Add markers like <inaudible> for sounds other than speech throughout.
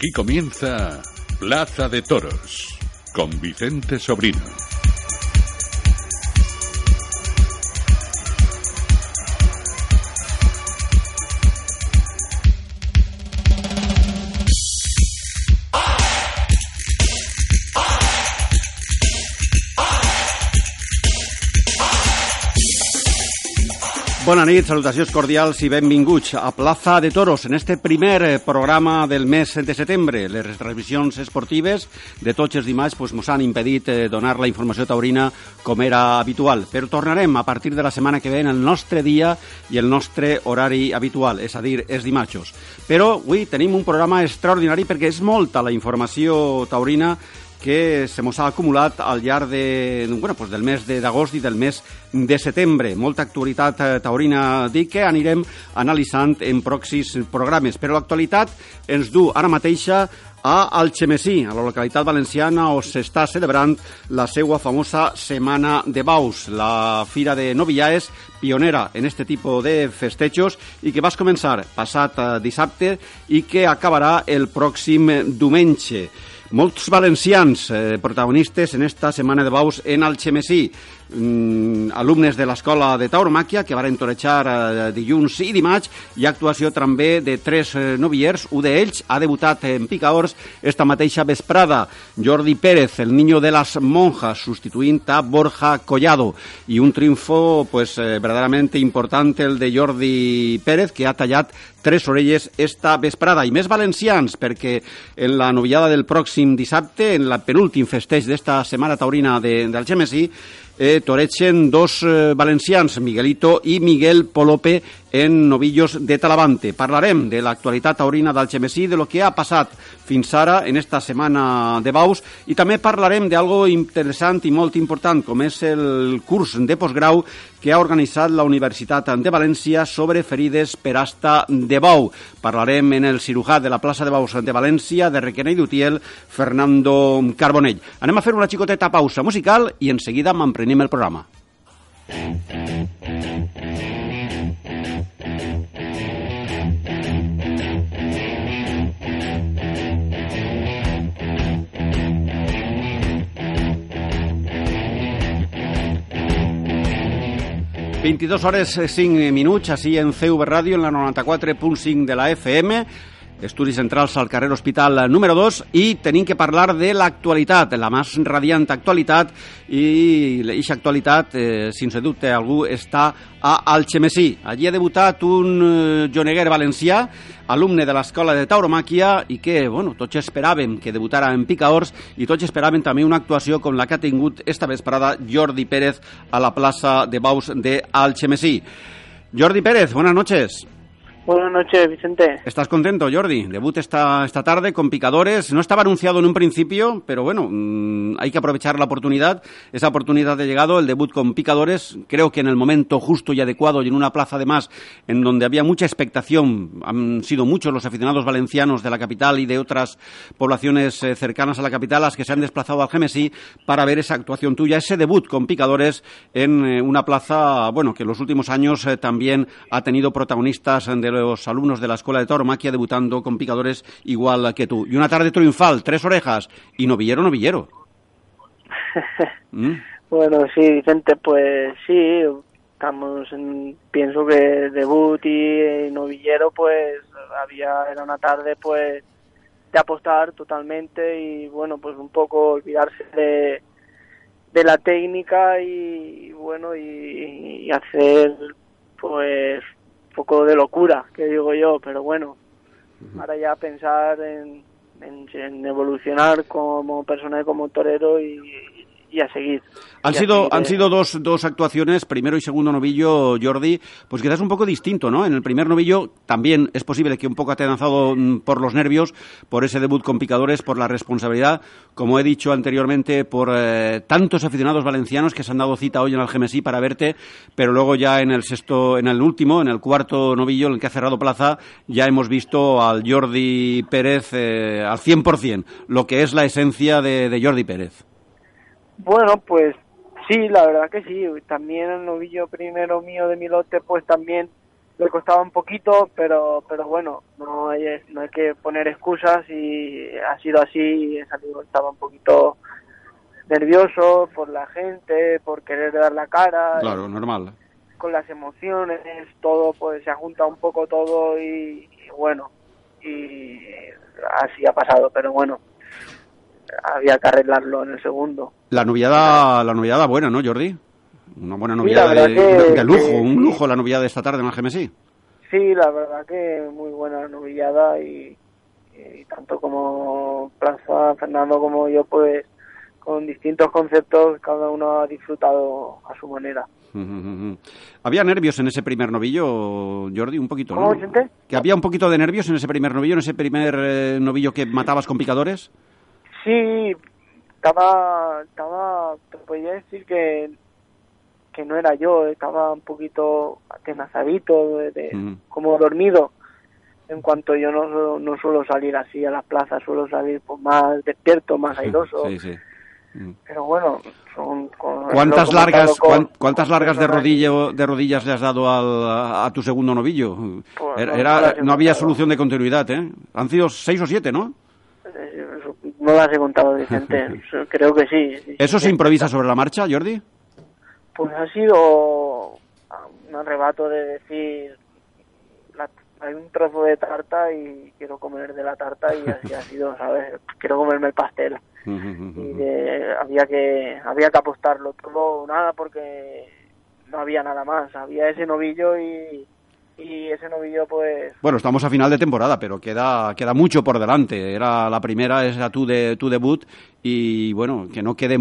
Aquí comienza Plaza de Toros con Vicente Sobrino. Bona nit, salutacions cordials i benvinguts a Plaza de Toros en este primer eh, programa del mes de setembre. Les transmissions esportives de tots els dimarts pues, han impedit eh, donar la informació taurina com era habitual, però tornarem a partir de la setmana que ve en el nostre dia i el nostre horari habitual, és a dir, els dimarts. Però avui tenim un programa extraordinari perquè és molta la informació taurina que se mos ha acumulat al llarg de, bueno, pues del mes d'agost i del mes de setembre. Molta actualitat eh, taurina dic que anirem analitzant en pròxims programes, però l'actualitat ens du ara mateixa a Algemesí, a la localitat valenciana on s'està celebrant la seva famosa Setmana de Baus, la fira de novillaes pionera en este tipus de festejos i que vas començar passat eh, dissabte i que acabarà el pròxim diumenge. Molts valencians eh, protagonistes en esta setmana de baus en Algemesí. Mm, alumnes de l'escola de tauromàquia que varen torejar eh, dilluns i dimarts i actuació també de tres eh, noviers. Un d'ells ha debutat en Picaors esta mateixa vesprada. Jordi Pérez, el niño de las monjas, substituint a Borja Collado. I un triunfo pues, eh, verdaderamente importante el de Jordi Pérez, que ha tallat tres orelles esta vesprada. I més valencians, perquè en la novillada del pròxim dissabte, en la penúltim festeig d'esta setmana taurina de, del Gemesí, eh, dos eh, valencians, Miguelito i Miguel Polope, en Novillos de Talavante. Parlarem de l'actualitat taurina del Gemesí, de lo que ha passat fins ara en esta setmana de Baus i també parlarem d'algo interessant i molt important com és el curs de postgrau que ha organitzat la Universitat de València sobre ferides per asta de bou. Parlarem en el cirurgià de la plaça de Baus de València, de Requena i d'Utiel, Fernando Carbonell. Anem a fer una xicoteta pausa musical i en seguida m'emprenem el programa. 22 hores 5 minuts, així en CV Ràdio, en la 94.5 de la FM, estudis centrals al carrer Hospital número 2 i tenim que parlar de l'actualitat, la més radiant actualitat i aquesta actualitat, eh, sense dubte algú, està a Algemesí. Allí ha debutat un eh, joneguer valencià, alumne de l'escola de tauromàquia i que, bueno, tots esperàvem que debutara en Picaors i tots esperaven també una actuació com la que ha tingut esta vesprada Jordi Pérez a la plaça de Baus de Algemesí. Jordi Pérez, buenas noches. Buenas noches, Vicente. ¿Estás contento, Jordi? Debut esta, esta tarde con picadores. No estaba anunciado en un principio, pero bueno, mmm, hay que aprovechar la oportunidad. Esa oportunidad ha llegado, el debut con picadores. Creo que en el momento justo y adecuado y en una plaza además en donde había mucha expectación. Han sido muchos los aficionados valencianos de la capital y de otras poblaciones eh, cercanas a la capital las que se han desplazado al Gemesí para ver esa actuación tuya, ese debut con picadores en eh, una plaza, bueno, que en los últimos años eh, también ha tenido protagonistas de los alumnos de la Escuela de Tauromaquia debutando con picadores igual que tú. Y una tarde triunfal, tres orejas y novillero, novillero. <laughs> ¿Mm? Bueno, sí, Vicente, pues sí, estamos en, pienso que debut y novillero, pues había, era una tarde, pues de apostar totalmente y bueno, pues un poco olvidarse de, de la técnica y bueno, y, y hacer pues poco de locura, que digo yo, pero bueno, ahora ya pensar en, en, en evolucionar como persona y como torero y, y a seguir. Han sido, seguir, han eh, sido dos, dos actuaciones, primero y segundo novillo, Jordi, pues quizás un poco distinto, ¿no? En el primer novillo también es posible que un poco atenazado mm, por los nervios, por ese debut con picadores, por la responsabilidad, como he dicho anteriormente, por eh, tantos aficionados valencianos que se han dado cita hoy en el GMSI para verte, pero luego ya en el sexto, en el último, en el cuarto novillo, en el que ha cerrado plaza, ya hemos visto al Jordi Pérez eh, al 100%, lo que es la esencia de, de Jordi Pérez. Bueno, pues sí, la verdad que sí. También el novillo primero mío de mi lote, pues también le costaba un poquito, pero pero bueno, no hay, no hay que poner excusas y ha sido así. He salido, estaba un poquito nervioso por la gente, por querer dar la cara. Claro, normal. con las emociones, todo, pues se ha juntado un poco todo y, y bueno, y así ha pasado, pero bueno, había que arreglarlo en el segundo. La noviada, la noviada buena, ¿no, Jordi? Una buena la de, verdad que- de lujo, que- un lujo la noviada de esta tarde en GMSI. Sí, la verdad que muy buena novillada y, y tanto como Plaza, Fernando como yo, pues con distintos conceptos, cada uno ha disfrutado a su manera. ¿Había nervios en ese primer novillo, Jordi? Un poquito, ¿no? ¿Cómo, Vicente? ¿Que había un poquito de nervios en ese primer novillo, en ese primer eh, novillo que matabas con picadores? Sí, estaba, estaba, te podría decir que, que no era yo, estaba un poquito atenazadito, de, de- como dormido. En cuanto yo no, suelo- no suelo salir así a las plazas, suelo salir pues, más despierto, más airoso. Sí, sí. Mm. Pero bueno, son... con- ¿Cuántas largas, con- cuántas largas de, rodillo, de rodillas le has dado al- a, tu segundo novillo? Pues Era, no, era- no había solución de continuidad, ¿eh? Han sido seis o siete, ¿no? No las he contado, Vicente. <laughs> Creo que sí. ¿Eso se improvisa sobre la marcha, Jordi? Pues ha sido un arrebato de decir, la- hay un trozo de tarta y quiero comer de la tarta y así ha sido, <laughs> ¿sabes? Quiero comerme el pastel. Y de- había que había que apostarlo todo o nada porque no había nada más. Había ese novillo y, y ese novillo pues Bueno, estamos a final de temporada, pero queda, queda mucho por delante. Era la primera, era tu, de, tu debut y bueno, que no quede,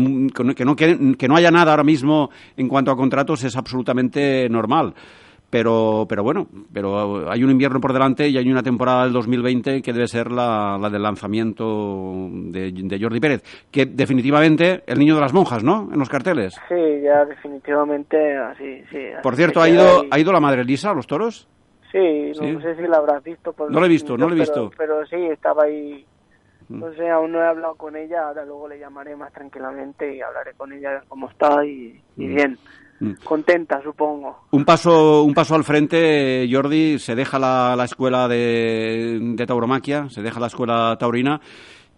que no, que que no haya nada ahora mismo en cuanto a contratos es absolutamente normal. Pero, pero bueno, pero hay un invierno por delante y hay una temporada del 2020 que debe ser la, la del lanzamiento de, de Jordi Pérez, que definitivamente el niño de las monjas, ¿no? En los carteles. sí, ya definitivamente así, sí. Por cierto, ¿ha ido. ¿ha ido la madre Lisa a los toros? Sí, Sí. no sé si la habrás visto. Por No lo he visto, no lo he visto. Pero, pero sí, estaba ahí. Mm. No sé, aún no he hablado con ella, ahora luego le llamaré más tranquilamente y hablaré con ella de cómo está y, y Mm. bien. Mm. Contenta, supongo. Un paso, un paso al frente, Jordi, se deja la, la escuela de, de tauromaquia, se deja la escuela taurina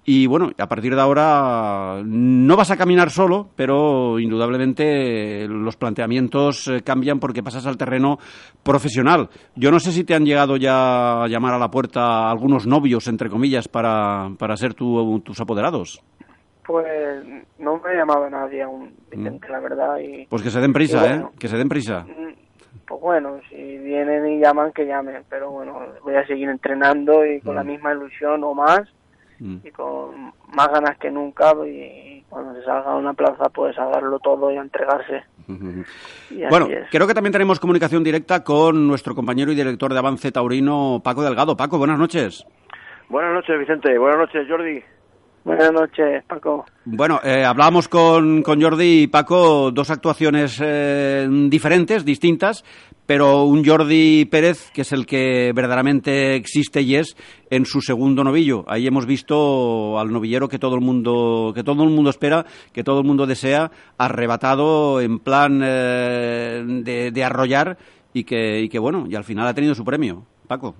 y bueno, a partir de ahora no vas a caminar solo, pero indudablemente los planteamientos eh, cambian porque pasas al terreno profesional. Yo no sé si te han llegado ya a llamar a la puerta algunos novios, entre comillas, para, para ser tu- tus apoderados. Pues no me llamaba nadie aún, Vicente, la verdad. Y, Pues que se den prisa, ¿eh? Que se den prisa. mm, Pues bueno, si vienen y llaman, que llamen. Pero bueno, voy a seguir entrenando y con la misma ilusión o más. Mm. y con más ganas que nunca y cuando se salga a una plaza pues a darlo todo y a entregarse. Y Bueno, creo que también tenemos comunicación directa con nuestro compañero y director de Avance Taurino, Paco Delgado. Paco, buenas noches. Buenas noches, Vicente. Buenas noches, Jordi. Buenas noches, Paco. Bueno, eh, hablábamos con, con Jordi y Paco dos actuaciones eh, diferentes, distintas, pero un Jordi Pérez que es el que verdaderamente existe y es en su segundo novillo. Ahí hemos visto al novillero que todo el mundo que todo el mundo espera, que todo el mundo desea, arrebatado en plan eh, de, de arrollar y que, y que bueno, y al final ha tenido su premio. Paco.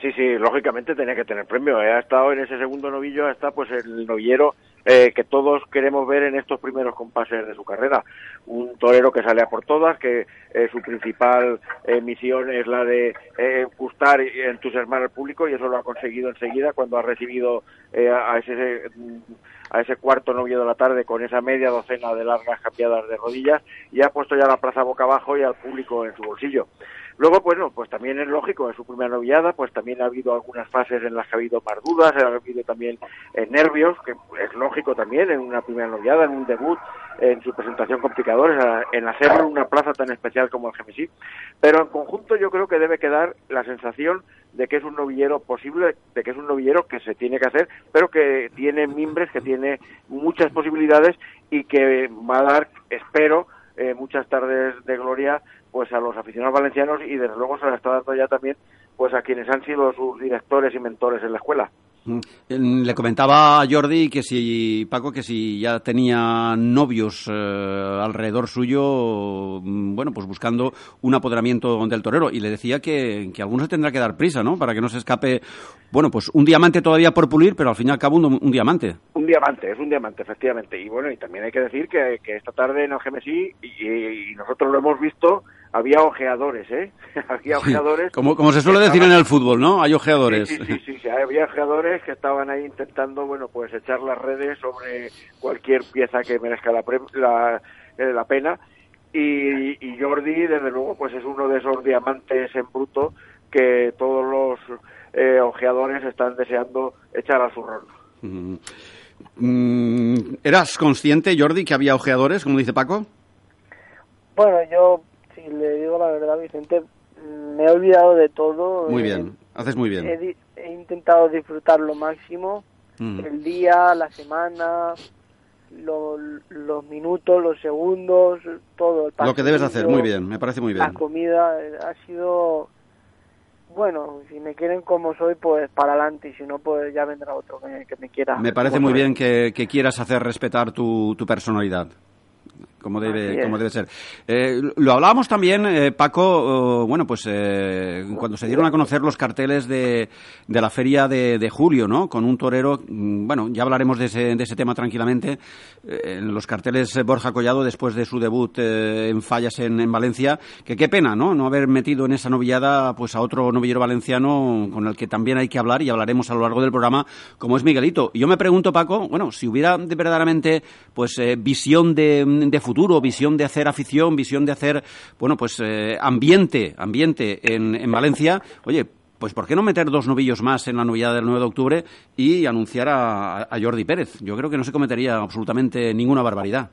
Sí, sí, lógicamente tenía que tener premio. eh. Ha estado en ese segundo novillo, está pues el novillero eh, que todos queremos ver en estos primeros compases de su carrera. Un torero que sale a por todas, que eh, su principal eh, misión es la de eh, gustar y entusiasmar al público y eso lo ha conseguido enseguida cuando ha recibido a ese a ese cuarto novio de la tarde con esa media docena de largas cambiadas de rodillas y ha puesto ya la plaza boca abajo y al público en su bolsillo. Luego, bueno, pues también es lógico, en su primera novillada, pues también ha habido algunas fases en las que ha habido más dudas, ha habido también eh, nervios, que es lógico también en una primera novillada, en un debut, en su presentación con picadores, en hacerlo en una plaza tan especial como el Gemisí. Pero en conjunto yo creo que debe quedar la sensación de que es un novillero posible, de que es un novillero que se tiene que hacer, pero que tiene mimbres, que tiene muchas posibilidades y que va a dar, espero, eh, muchas tardes de gloria pues a los aficionados valencianos y desde luego se la está dando ya también pues a quienes han sido sus directores y mentores en la escuela. Mm. Le comentaba a Jordi que si, Paco, que si ya tenía novios eh, alrededor suyo, mm, bueno, pues buscando un apoderamiento del torero. Y le decía que, que alguno se tendrá que dar prisa, ¿no? Para que no se escape, bueno, pues un diamante todavía por pulir, pero al fin y al cabo un, diamante. Un diamante, es un diamante, efectivamente. Y bueno, y también hay que decir que, que esta tarde en el GMSI, y, y nosotros lo hemos visto, había ojeadores, ¿eh? <laughs> había ojeadores. como, como se suele decir en el fútbol, ¿no? Hay ojeadores. Sí sí, sí, había ojeadores que estaban ahí intentando, bueno, pues echar las redes sobre cualquier pieza que merezca la, la, eh, la pena. Y, y, Jordi, desde luego, pues es uno de esos diamantes en bruto que todos los eh, ojeadores están deseando echar al zurrón. Mm, ¿Eras consciente, Jordi, que había ojeadores, como dice Paco? Bueno, yo le digo la verdad, Vicente, me he olvidado de todo. Muy bien, haces muy bien. He, intentado disfrutar lo máximo, mm. el día, la semana, los minutos, los segundos, todo. lo que debes hacer, muy bien, me parece muy bien. La comida eh, ha sido, bueno, si me quieren como soy, pues para adelante, y si no, pues ya vendrá otro que, me quiera. Me parece muy bien que, quieras hacer respetar tu, tu personalidad como debe, como debe ser. Eh, lo hablábamos también, eh, Paco, bueno, pues eh, cuando se dieron a conocer los carteles de, de la feria de, julio, ¿no? Con un torero, mm, bueno, ya hablaremos de ese, de ese tema tranquilamente. en los carteles Borja Collado, después de su debut en Fallas en, Valencia, que qué pena, ¿no? No haber metido en esa novillada pues a otro novillero valenciano con el que también hay que hablar y hablaremos a lo largo del programa, como es Miguelito. Y yo me pregunto, Paco, bueno, si hubiera verdaderamente pues visión de, de futuro, visión de hacer afición, visión de hacer, bueno, pues eh, ambiente, ambiente en, en Valencia, oye, pues ¿por qué no meter dos novillos más en la novillada del 9 de octubre y anunciar a, a Jordi Pérez? Yo creo que no se cometería absolutamente ninguna barbaridad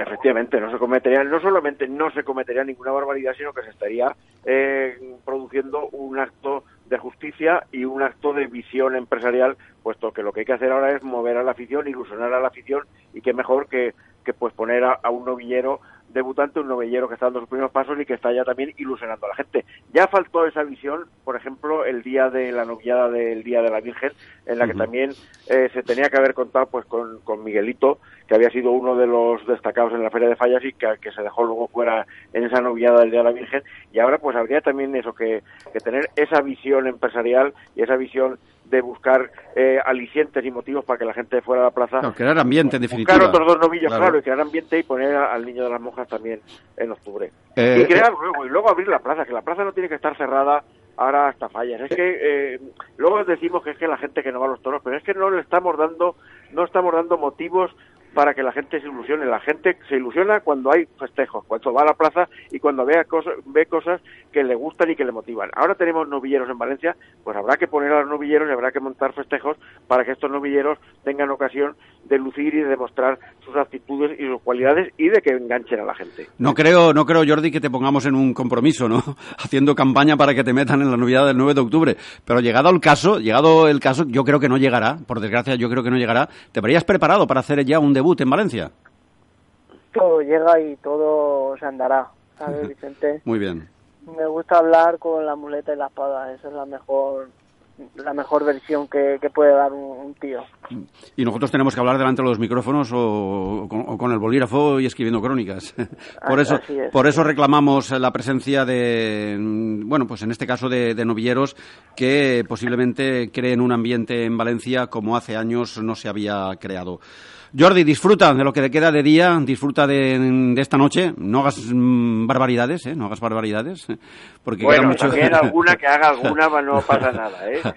efectivamente no se cometería no solamente no se cometería ninguna barbaridad sino que se estaría eh, produciendo un acto de justicia y un acto de visión empresarial puesto que lo que hay que hacer ahora es mover a la afición ilusionar a la afición y qué mejor que que pues poner a, un novillero debutante, un novillero que está dando sus primeros pasos y que está ya también ilusionando a la gente. Ya faltó esa visión, por ejemplo, el día de la novillada del Día de la Virgen, en la que también eh, se tenía que haber contado pues con, con, Miguelito, que había sido uno de los destacados en la Feria de Fallas y que, que, se dejó luego fuera en esa novillada del Día de la Virgen. Y ahora pues habría también eso, que, que tener esa visión empresarial y esa visión de buscar eh, alicientes y motivos para que la gente fuera a la plaza. crear ambiente, en definitiva. Buscar otros dos novillos, claro. y crear ambiente y poner al niño de las monjas también en octubre. Eh, y crear eh, luego, y luego abrir la plaza, que la plaza no tiene que estar cerrada ahora hasta fallas. Es que luego decimos que es que la gente que no va a los toros, pero es que no le estamos dando, no estamos dando motivos para que la gente se ilusione. La gente se ilusiona cuando hay festejos, cuando va a la plaza y cuando ve cosas, ve cosas que le gustan y que le motivan. Ahora tenemos novilleros en Valencia, pues habrá que poner a los novilleros y habrá que montar festejos para que estos novilleros tengan ocasión de lucir y de demostrar sus actitudes y sus cualidades y de que enganchen a la gente. No creo, no creo Jordi que te pongamos en un compromiso, ¿no? <laughs> Haciendo campaña para que te metan en la novillada del 9 de octubre, pero llegado el caso, llegado el caso, yo creo que no llegará, por desgracia yo creo que no llegará. ¿Te habrías preparado para hacer ya un debut en Valencia? Todo llega y todo se andará, ¿sabes, <laughs> Vicente? Muy bien. Me gusta hablar con la muleta y la espada, esa es la mejor la mejor versión que, puede dar un, tío. Y nosotros tenemos que hablar delante de los micrófonos o, con, el bolígrafo y escribiendo crónicas. <laughs> por eso, por eso reclamamos la presencia de, bueno, pues en este caso de, de novilleros que posiblemente creen un ambiente en Valencia como hace años no se había creado. Jordi, disfruta de lo que te queda de día, disfruta de, esta noche, no hagas mm, barbaridades, ¿eh? No hagas barbaridades. Porque bueno, mucho... también <laughs> alguna que haga alguna, no pasa nada, ¿eh? <laughs>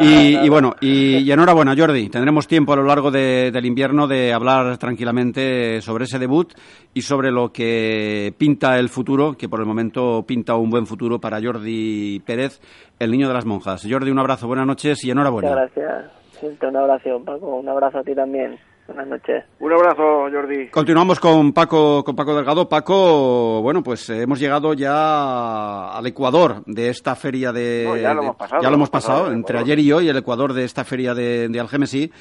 Y, bueno, y, enhorabuena, Jordi. Tendremos tiempo a lo largo del invierno de hablar tranquilamente sobre ese debut y sobre lo que pinta el futuro, que por el momento pinta un buen futuro para Jordi Pérez, el niño de las monjas. Jordi, un abrazo, buenas noches y enhorabuena. Muchas gracias. Un abrazo, Paco. Un abrazo a ti también. Buenas noches. Un abrazo, Jordi. Continuamos con Paco, con Paco Delgado. Paco, bueno, pues hemos llegado ya al Ecuador de esta feria de... ya lo hemos pasado. Ya lo hemos pasado, entre ayer y hoy, el Ecuador de esta feria de, de Algemesí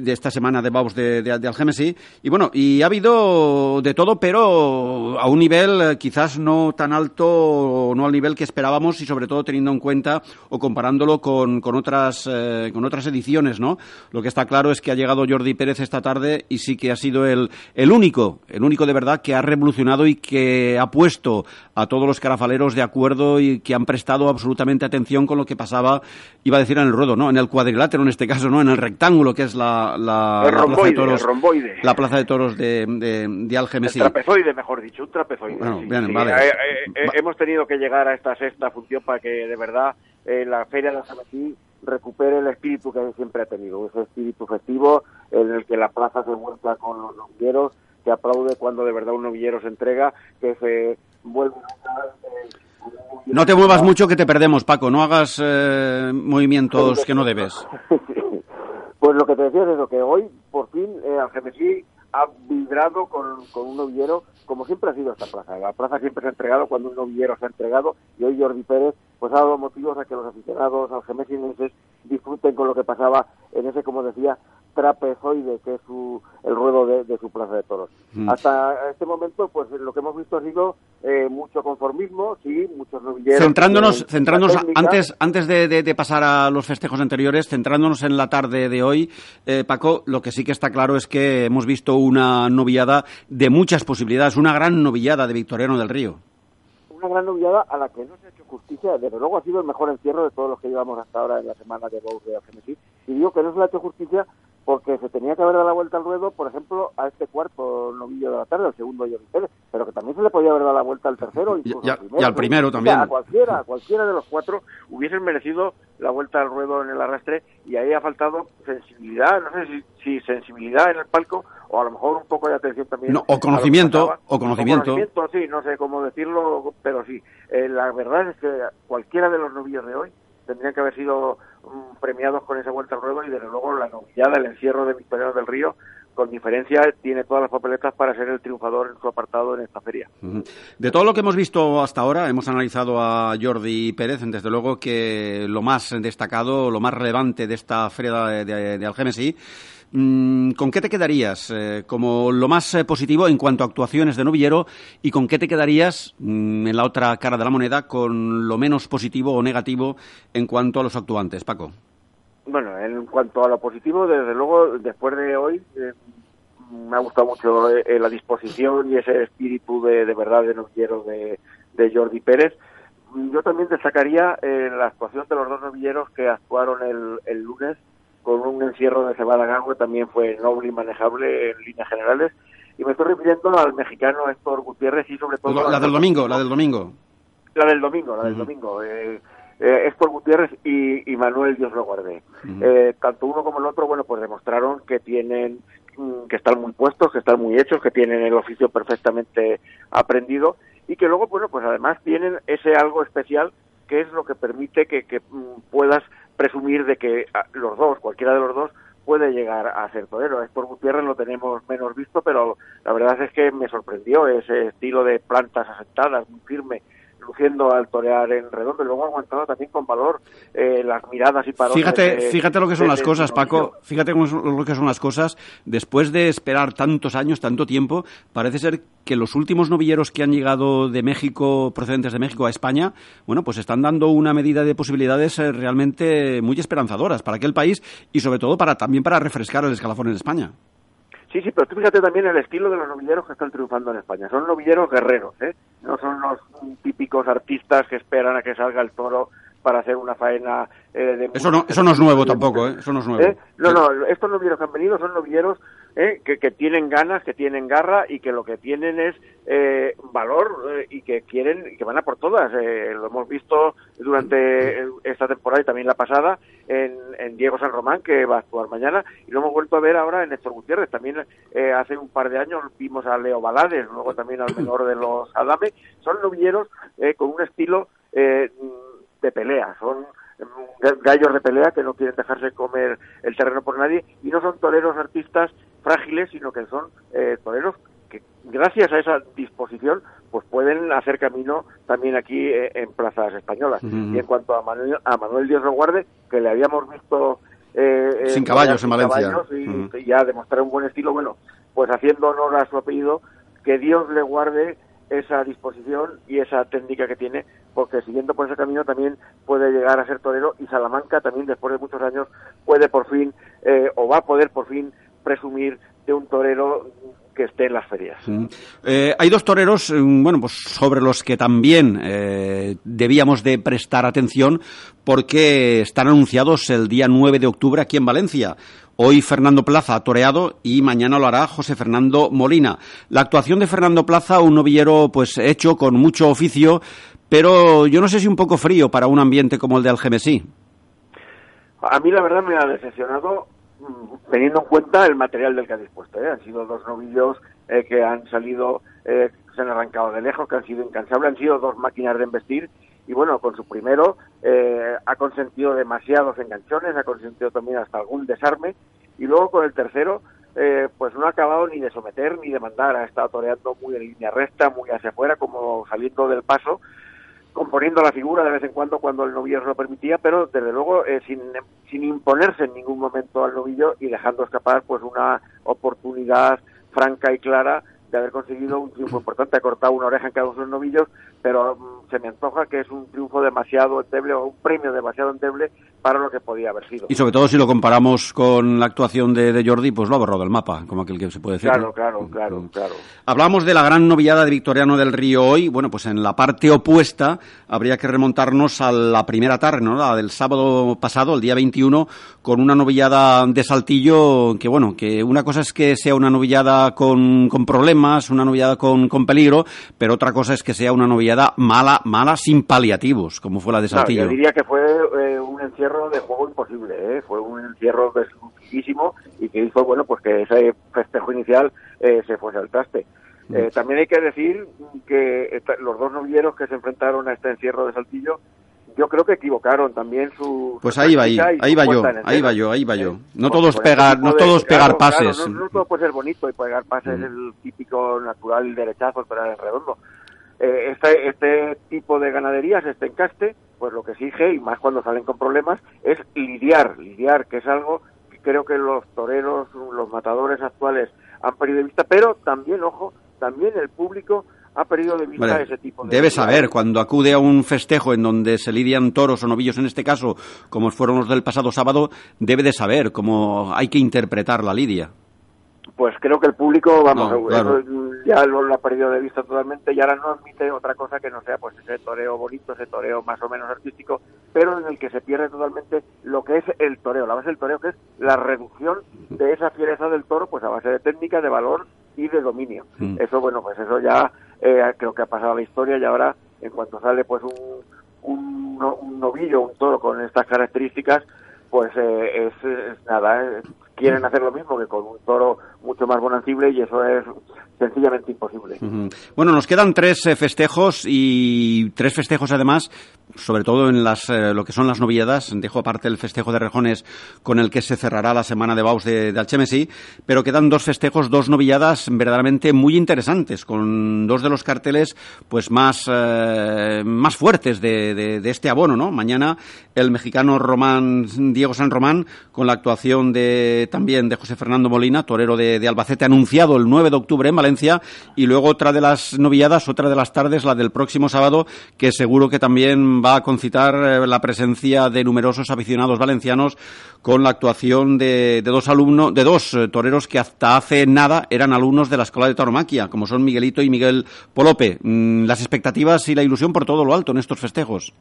de esta semana de Baus de, de, de Y bueno, y ha habido de todo, pero a un nivel eh, quizás no tan alto, no al nivel que esperábamos y sobre todo teniendo en cuenta o comparándolo con, con otras, eh, con otras ediciones, ¿no? Lo que está claro es que ha llegado Jordi Pérez esta tarde y sí que ha sido el, el único, el único de verdad que ha revolucionado y que ha puesto a todos los carafaleros de acuerdo y que han prestado absolutamente atención con lo que pasaba, iba a decir en el ruedo, ¿no? En el cuadrilátero en este caso, ¿no? En el rectángulo que es la la, plaza de toros, la plaza de toros de, de, de Algemesí. trapezoide, mejor dicho, un trapezoide. vale. Eh, eh, eh, hemos tenido que llegar a esta sexta función para que de verdad la feria de Algemesí recupere el espíritu que siempre ha tenido, ese espíritu festivo en el que la plaza se muestra con los novilleros, que aplaude cuando de verdad un novillero se entrega, que se vuelve a no te muevas mucho que te perdemos, Paco. No hagas movimientos que no debes. <laughs> Pues lo que te decía es eso, que hoy por fin eh, Algemesí ha vibrado con, con, un novillero como siempre ha sido esta plaza. La plaza siempre se ha entregado cuando un novillero se ha entregado y hoy Jordi Pérez pues ha dado motivos a que los aficionados algemesinenses disfruten con lo que pasaba en ese, como decía, trapezoide, que es su, el ruedo de, su plaza de toros. Mm. Hasta este momento, pues lo que hemos visto ha sido eh, mucho conformismo, sí, muchos novilleros. Centrándonos, centrándonos antes, antes de, pasar a los festejos anteriores, centrándonos en la tarde de hoy, eh, Paco, lo que sí que está claro es que hemos visto una novillada de muchas posibilidades, una gran novillada de Victoriano del Río. Una gran novillada a la que no se ha hecho justicia, desde luego ha sido el mejor encierro de todos los que llevamos hasta ahora en la semana de Bow de y digo que no se le ha hecho justicia porque se tenía que haber dado la vuelta al ruedo, por ejemplo, a este cuarto novillo de la tarde, al segundo Jordi Pérez, pero que también se le podía haber dado la vuelta al tercero y, al primero, también. A cualquiera, a cualquiera de los cuatro hubiesen merecido la vuelta al ruedo en el arrastre y ahí ha faltado sensibilidad, no sé si, sensibilidad en el palco o a lo mejor un poco de atención también. o conocimiento, o conocimiento. sí, no sé cómo decirlo, pero sí. Eh, la verdad es que cualquiera de los novillos de hoy tendrían que haber sido premiados con esa vuelta al ruedo y desde luego la novillada, el encierro de Victoriano del Río, con diferencia tiene todas las papeletas para ser el triunfador en su apartado en esta feria. De todo lo que hemos visto hasta ahora, hemos analizado a Jordi Pérez, desde luego que lo más destacado, lo más relevante de esta feria de, de, Mm, ¿Con qué te quedarías eh, como lo más eh, positivo en cuanto a actuaciones de novillero y con qué te quedarías mm, en la otra cara de la moneda con lo menos positivo o negativo en cuanto a los actuantes, Paco? Bueno, en cuanto a lo positivo, desde luego, después de hoy, eh, me ha gustado mucho la disposición y ese espíritu de, verdad de novillero de, Jordi Pérez. Yo también destacaría la actuación de los dos novilleros que actuaron el lunes con un encierro de cebada gangue también fue noble y manejable en líneas generales. Y me estoy refiriendo al mexicano Héctor Gutiérrez y sobre todo... La, del domingo, la del domingo. La del domingo, la del domingo. Eh, eh, Héctor Gutiérrez y, Manuel Dios lo guarde. Eh, tanto uno como el otro, bueno, pues demostraron que tienen, mm, que están muy puestos, que están muy hechos, que tienen el oficio perfectamente aprendido y que luego, bueno, pues además tienen ese algo especial que es lo que permite que, que mm, puedas presumir de que ah, los dos, cualquiera de los dos, puede llegar a ser torero. por Gutiérrez lo tenemos menos visto, pero la verdad es que me sorprendió ese estilo de plantas asentadas, muy firme, luciendo al torear en redondo y luego aguantado también con valor eh, las miradas y parones. Fíjate, fíjate lo que son las cosas, Paco, fíjate lo que son las cosas. Después de esperar tantos años, tanto tiempo, parece ser que los últimos novilleros que han llegado de México, procedentes de México a España, bueno, pues están dando una medida de posibilidades eh, realmente muy esperanzadoras para aquel país y sobre todo para también para refrescar el escalafón en España. Sí, sí, pero tú fíjate también el estilo de los novilleros que están triunfando en España. Son novilleros guerreros, ¿eh? No son los típicos artistas que esperan a que salga el toro para hacer una faena eh, de... Eso no, eso no es nuevo tampoco, ¿eh? Eso no es nuevo. ¿Eh? No, no, estos novilleros que han venido son novilleros ¿eh? que, que, tienen ganas, que tienen garra y que lo que tienen es eh, valor eh, y que quieren y que van a por todas. Eh, lo hemos visto durante esta temporada y también la pasada en, en, Diego San Román, que va a actuar mañana, y lo hemos vuelto a ver ahora en Néstor Gutiérrez. También eh, hace un par de años vimos a Leo Balades, luego también al menor de los Adame. Son novilleros eh, con un estilo eh, de pelea, son gallos de pelea que no quieren dejarse comer el terreno por nadie y no son toreros artistas frágiles, sino que son eh, toreros que gracias a esa disposición pues pueden hacer camino también aquí eh, en plazas españolas. Y en cuanto a Manuel, a Manuel Díaz Reguarde, que le habíamos visto eh, sin caballos en Valencia. caballos y, y ya demostrar un buen estilo, bueno, pues haciendo honor a su apellido, que Dios le guarde esa disposición y esa técnica que tiene, porque siguiendo por ese camino también puede llegar a ser torero y Salamanca también después de muchos años puede por fin, eh, o va a poder por fin presumir de un torero que esté en las ferias. Eh, hay dos toreros, bueno, pues sobre los que también eh, debíamos de prestar atención porque están anunciados el día 9 de octubre aquí en Valencia. Hoy Fernando Plaza ha toreado y mañana lo hará José Fernando Molina. La actuación de Fernando Plaza, un novillero pues hecho con mucho oficio, pero yo no sé si un poco frío para un ambiente como el de Algemesí. A mí la verdad me ha decepcionado teniendo en cuenta el material del que ha dispuesto. ¿eh? Han sido dos novillos eh, que han salido, eh, se han arrancado de lejos, que han sido incansables, han sido dos máquinas de embestir y bueno, con su primero eh, ha consentido demasiados enganchones, ha consentido también hasta algún desarme y luego con el tercero eh, pues no ha acabado ni de someter ni de mandar, ha estado toreando muy en línea recta, muy hacia afuera, como saliendo del paso componiendo la figura de vez en cuando cuando el novillo se lo permitía, pero desde luego eh, sin, sin imponerse en ningún momento al novillo y dejando escapar pues una oportunidad franca y clara de haber conseguido un triunfo importante. Ha cortado una oreja en cada uno de los novillos, pero um, se me antoja que es un triunfo demasiado endeble o un premio demasiado endeble para lo que podía haber sido. Y sobre todo si lo comparamos con la actuación de, de Jordi, pues lo ha borrado del mapa, como aquel que se puede decir. Claro, ¿no? claro, claro, claro. Hablamos de la gran novillada de Victoriano del Río hoy. Bueno, pues en la parte opuesta habría que remontarnos a la primera tarde, ¿no? La del sábado pasado, el día 21, con una novillada de Saltillo que, bueno, que una cosa es que sea una novillada con, con problemas, una novillada con, con peligro, pero otra cosa es que sea una novillada mala, mala sin paliativos, como fue la de Saltillo. No, yo diría que fue eh, un encierro de juego imposible, ¿eh? fue un encierro deslucidísimo y que hizo, bueno, pues que ese festejo inicial eh, se fuese al traste. Eh, también hay que decir que esta, los dos novilleros que se enfrentaron a este encierro de Saltillo yo creo que equivocaron también su pues ahí va ahí, ahí va yo ahí va yo ahí va yo no todos pegar no todos de, pegar claro, pases claro, no, no, todo puede ser bonito y pegar pases mm. el típico natural el derechazo pero en redondo eh, este, este tipo de ganaderías este encaste pues lo que exige y más cuando salen con problemas es lidiar lidiar que es algo que creo que los toreros los matadores actuales han perdido de vista pero también ojo también el público ha perdido de vista vale. ese tipo de... Debe saber, cuando acude a un festejo en donde se lidian toros o novillos en este caso, como fueron los del pasado sábado, debe de saber cómo hay que interpretar la lidia. Pues creo que el público, vamos, No, claro. eso ya lo, lo ha perdido de vista totalmente y ahora no admite otra cosa que no sea pues ese toreo bonito, ese toreo más o menos artístico, pero en el que se pierde totalmente lo que es el toreo, la base del toreo que es la reducción de esa fiereza del toro pues a base de técnica, de valor y de dominio. Mm. Eso, bueno, pues eso ya eh, creo que ha pasado a la historia y ahora en cuanto sale pues un, un, no- un novillo, un toro con estas características, pues eh, es, es nada, eh, quieren hacer lo mismo que con un toro mucho más bonancible y eso es sencillamente imposible. Bueno, nos quedan tres eh, festejos y tres festejos además, sobre todo en las, eh, lo que son las novilladas. Dejo aparte el festejo de Rejones con el que se cerrará la semana de Baus de, de Alchemesí, pero quedan dos festejos, dos novilladas verdaderamente muy interesantes, con dos de los carteles pues más, eh, más fuertes de, de- de este abono, ¿no? Mañana el mexicano Román, Diego San Román, con la actuación de, también de José Fernando Molina, torero de, Albacete, anunciado el 9 de octubre en Valencia, y luego otra de las novilladas, otra de las tardes, la del próximo sábado, que seguro que también va a concitar eh, la presencia de numerosos aficionados valencianos con la actuación de, de dos alumnos, de dos eh, toreros que hasta hace nada eran alumnos de la Escuela de Tauromaquia, como son Miguelito y Miguel Polope. Mm, las expectativas y la ilusión por todo lo alto en estos festejos.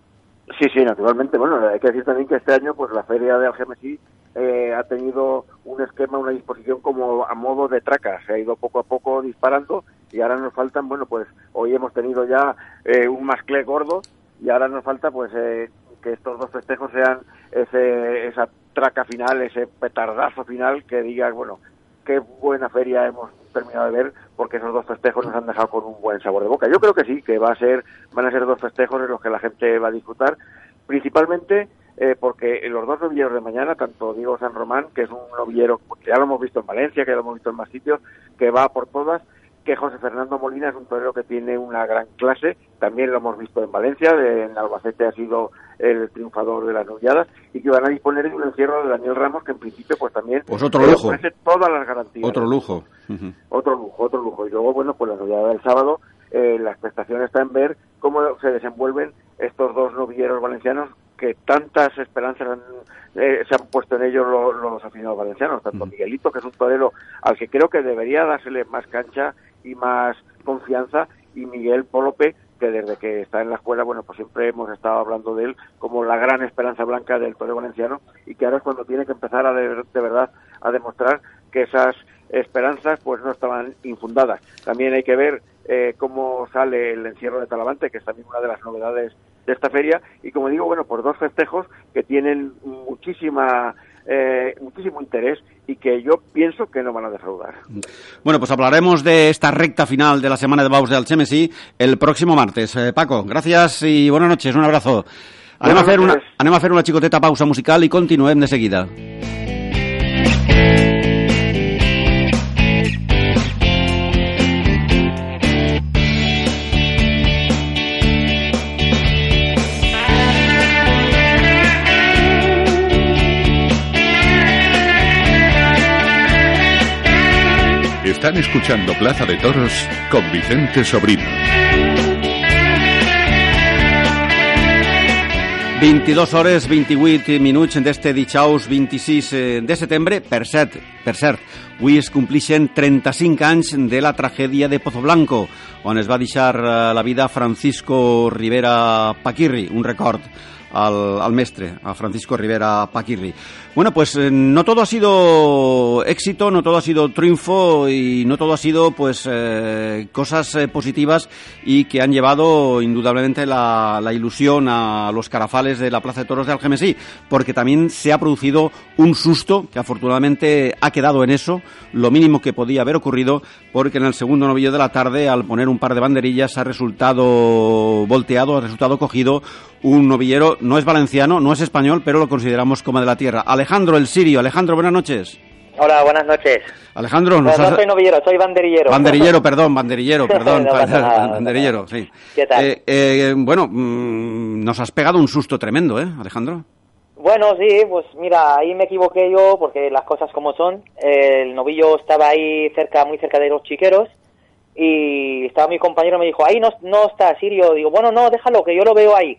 Sí, sí, naturalmente. Bueno, hay que decir también que este año, pues la feria de Algemesí eh, ha tenido un esquema, una disposición como a modo de traca. Se ha ido poco a poco disparando y ahora nos faltan, bueno, pues hoy hemos tenido ya eh, un masclé gordo y ahora nos falta, pues, eh, que estos dos festejos sean ese, esa traca final, ese petardazo final que digas, bueno, qué buena feria hemos terminado de ver porque esos dos festejos nos han dejado con un buen sabor de boca. Yo creo que sí, que va a ser, van a ser dos festejos en los que la gente va a disfrutar, principalmente eh, porque los dos novilleros de mañana, tanto Diego San Román, que es un novillero que ya lo hemos visto en Valencia, que ya lo hemos visto en más sitios, que va por todas, que José Fernando Molina es un torero que tiene una gran clase, también lo hemos visto en Valencia, en Albacete ha sido el triunfador de las novilladas, y que van a disponer de un encierro de Daniel Ramos, que en principio pues también pues otro lujo. ofrece todas las garantías. Otro lujo. Otro lujo, otro lujo. Y luego, bueno, pues la novillada del sábado, eh, la expectación está en ver cómo se desenvuelven estos dos novilleros valencianos que tantas esperanzas eh, se han puesto en ellos los, los aficionados valencianos, tanto Miguelito, que es un torero al que creo que debería dársele más cancha y más confianza, y Miguel Polope, que desde que está en la escuela, bueno, pues siempre hemos estado hablando de él como la gran esperanza blanca del torero valenciano, y que ahora es cuando tiene que empezar a de, de verdad a demostrar que esas esperanzas pues no estaban infundadas. También hay que ver eh, cómo sale el encierro de Talavante, que es también una de las novedades de esta feria, y como digo, bueno, por dos festejos que tienen muchísima eh, muchísimo interés y que yo pienso que no van a defraudar. Bueno, pues hablaremos de esta recta final de la semana de Baus de Alchemesi el próximo martes. Eh, Paco, gracias y buenas noches, un abrazo. Anem a, fer una, anem a fer una xicoteta pausa musical i continuem de seguida. Están escuchando Plaza de Toros con Vicente Sobrino. 22 hores 28 minuts d'este dijous 26 eh, de setembre. Per cert, per cert, avui es complixen 35 anys de la tragèdia de Pozoblanco, on es va deixar eh, la vida Francisco Rivera Paquirri, un record al, al mestre, a Francisco Rivera Paquirri. Bueno, pues eh, no todo ha sido éxito, no todo ha sido triunfo y no todo ha sido pues eh, cosas eh, positivas y que han llevado indudablemente la, ilusión a los carafales de la Plaza de Toros de Algemesí, porque también se ha producido un susto que afortunadamente ha quedado en eso, lo mínimo que podía haber ocurrido, porque en el segundo novillo de la tarde, al poner un par de banderillas, ha resultado volteado, ha resultado cogido un novillero, no es valenciano, no es español, pero lo consideramos como de la tierra. Alejandro el Sirio. Alejandro, buenas noches. Hola, buenas noches. Alejandro, nos no, no soy novillero, soy banderillero. Banderillero, <laughs> perdón, banderillero, <laughs> perdón. no nada, banderillero, sí. ¿Qué tal? Eh, eh, bueno, mmm, nos has pegado un susto tremendo, ¿eh, Alejandro? Bueno, sí, pues mira, ahí me equivoqué yo porque las cosas como son. El novillo estaba ahí cerca, muy cerca de los chiqueros y estaba mi compañero me dijo, ahí no, no está Sirio. Digo, bueno, no, déjalo, que yo lo veo ahí.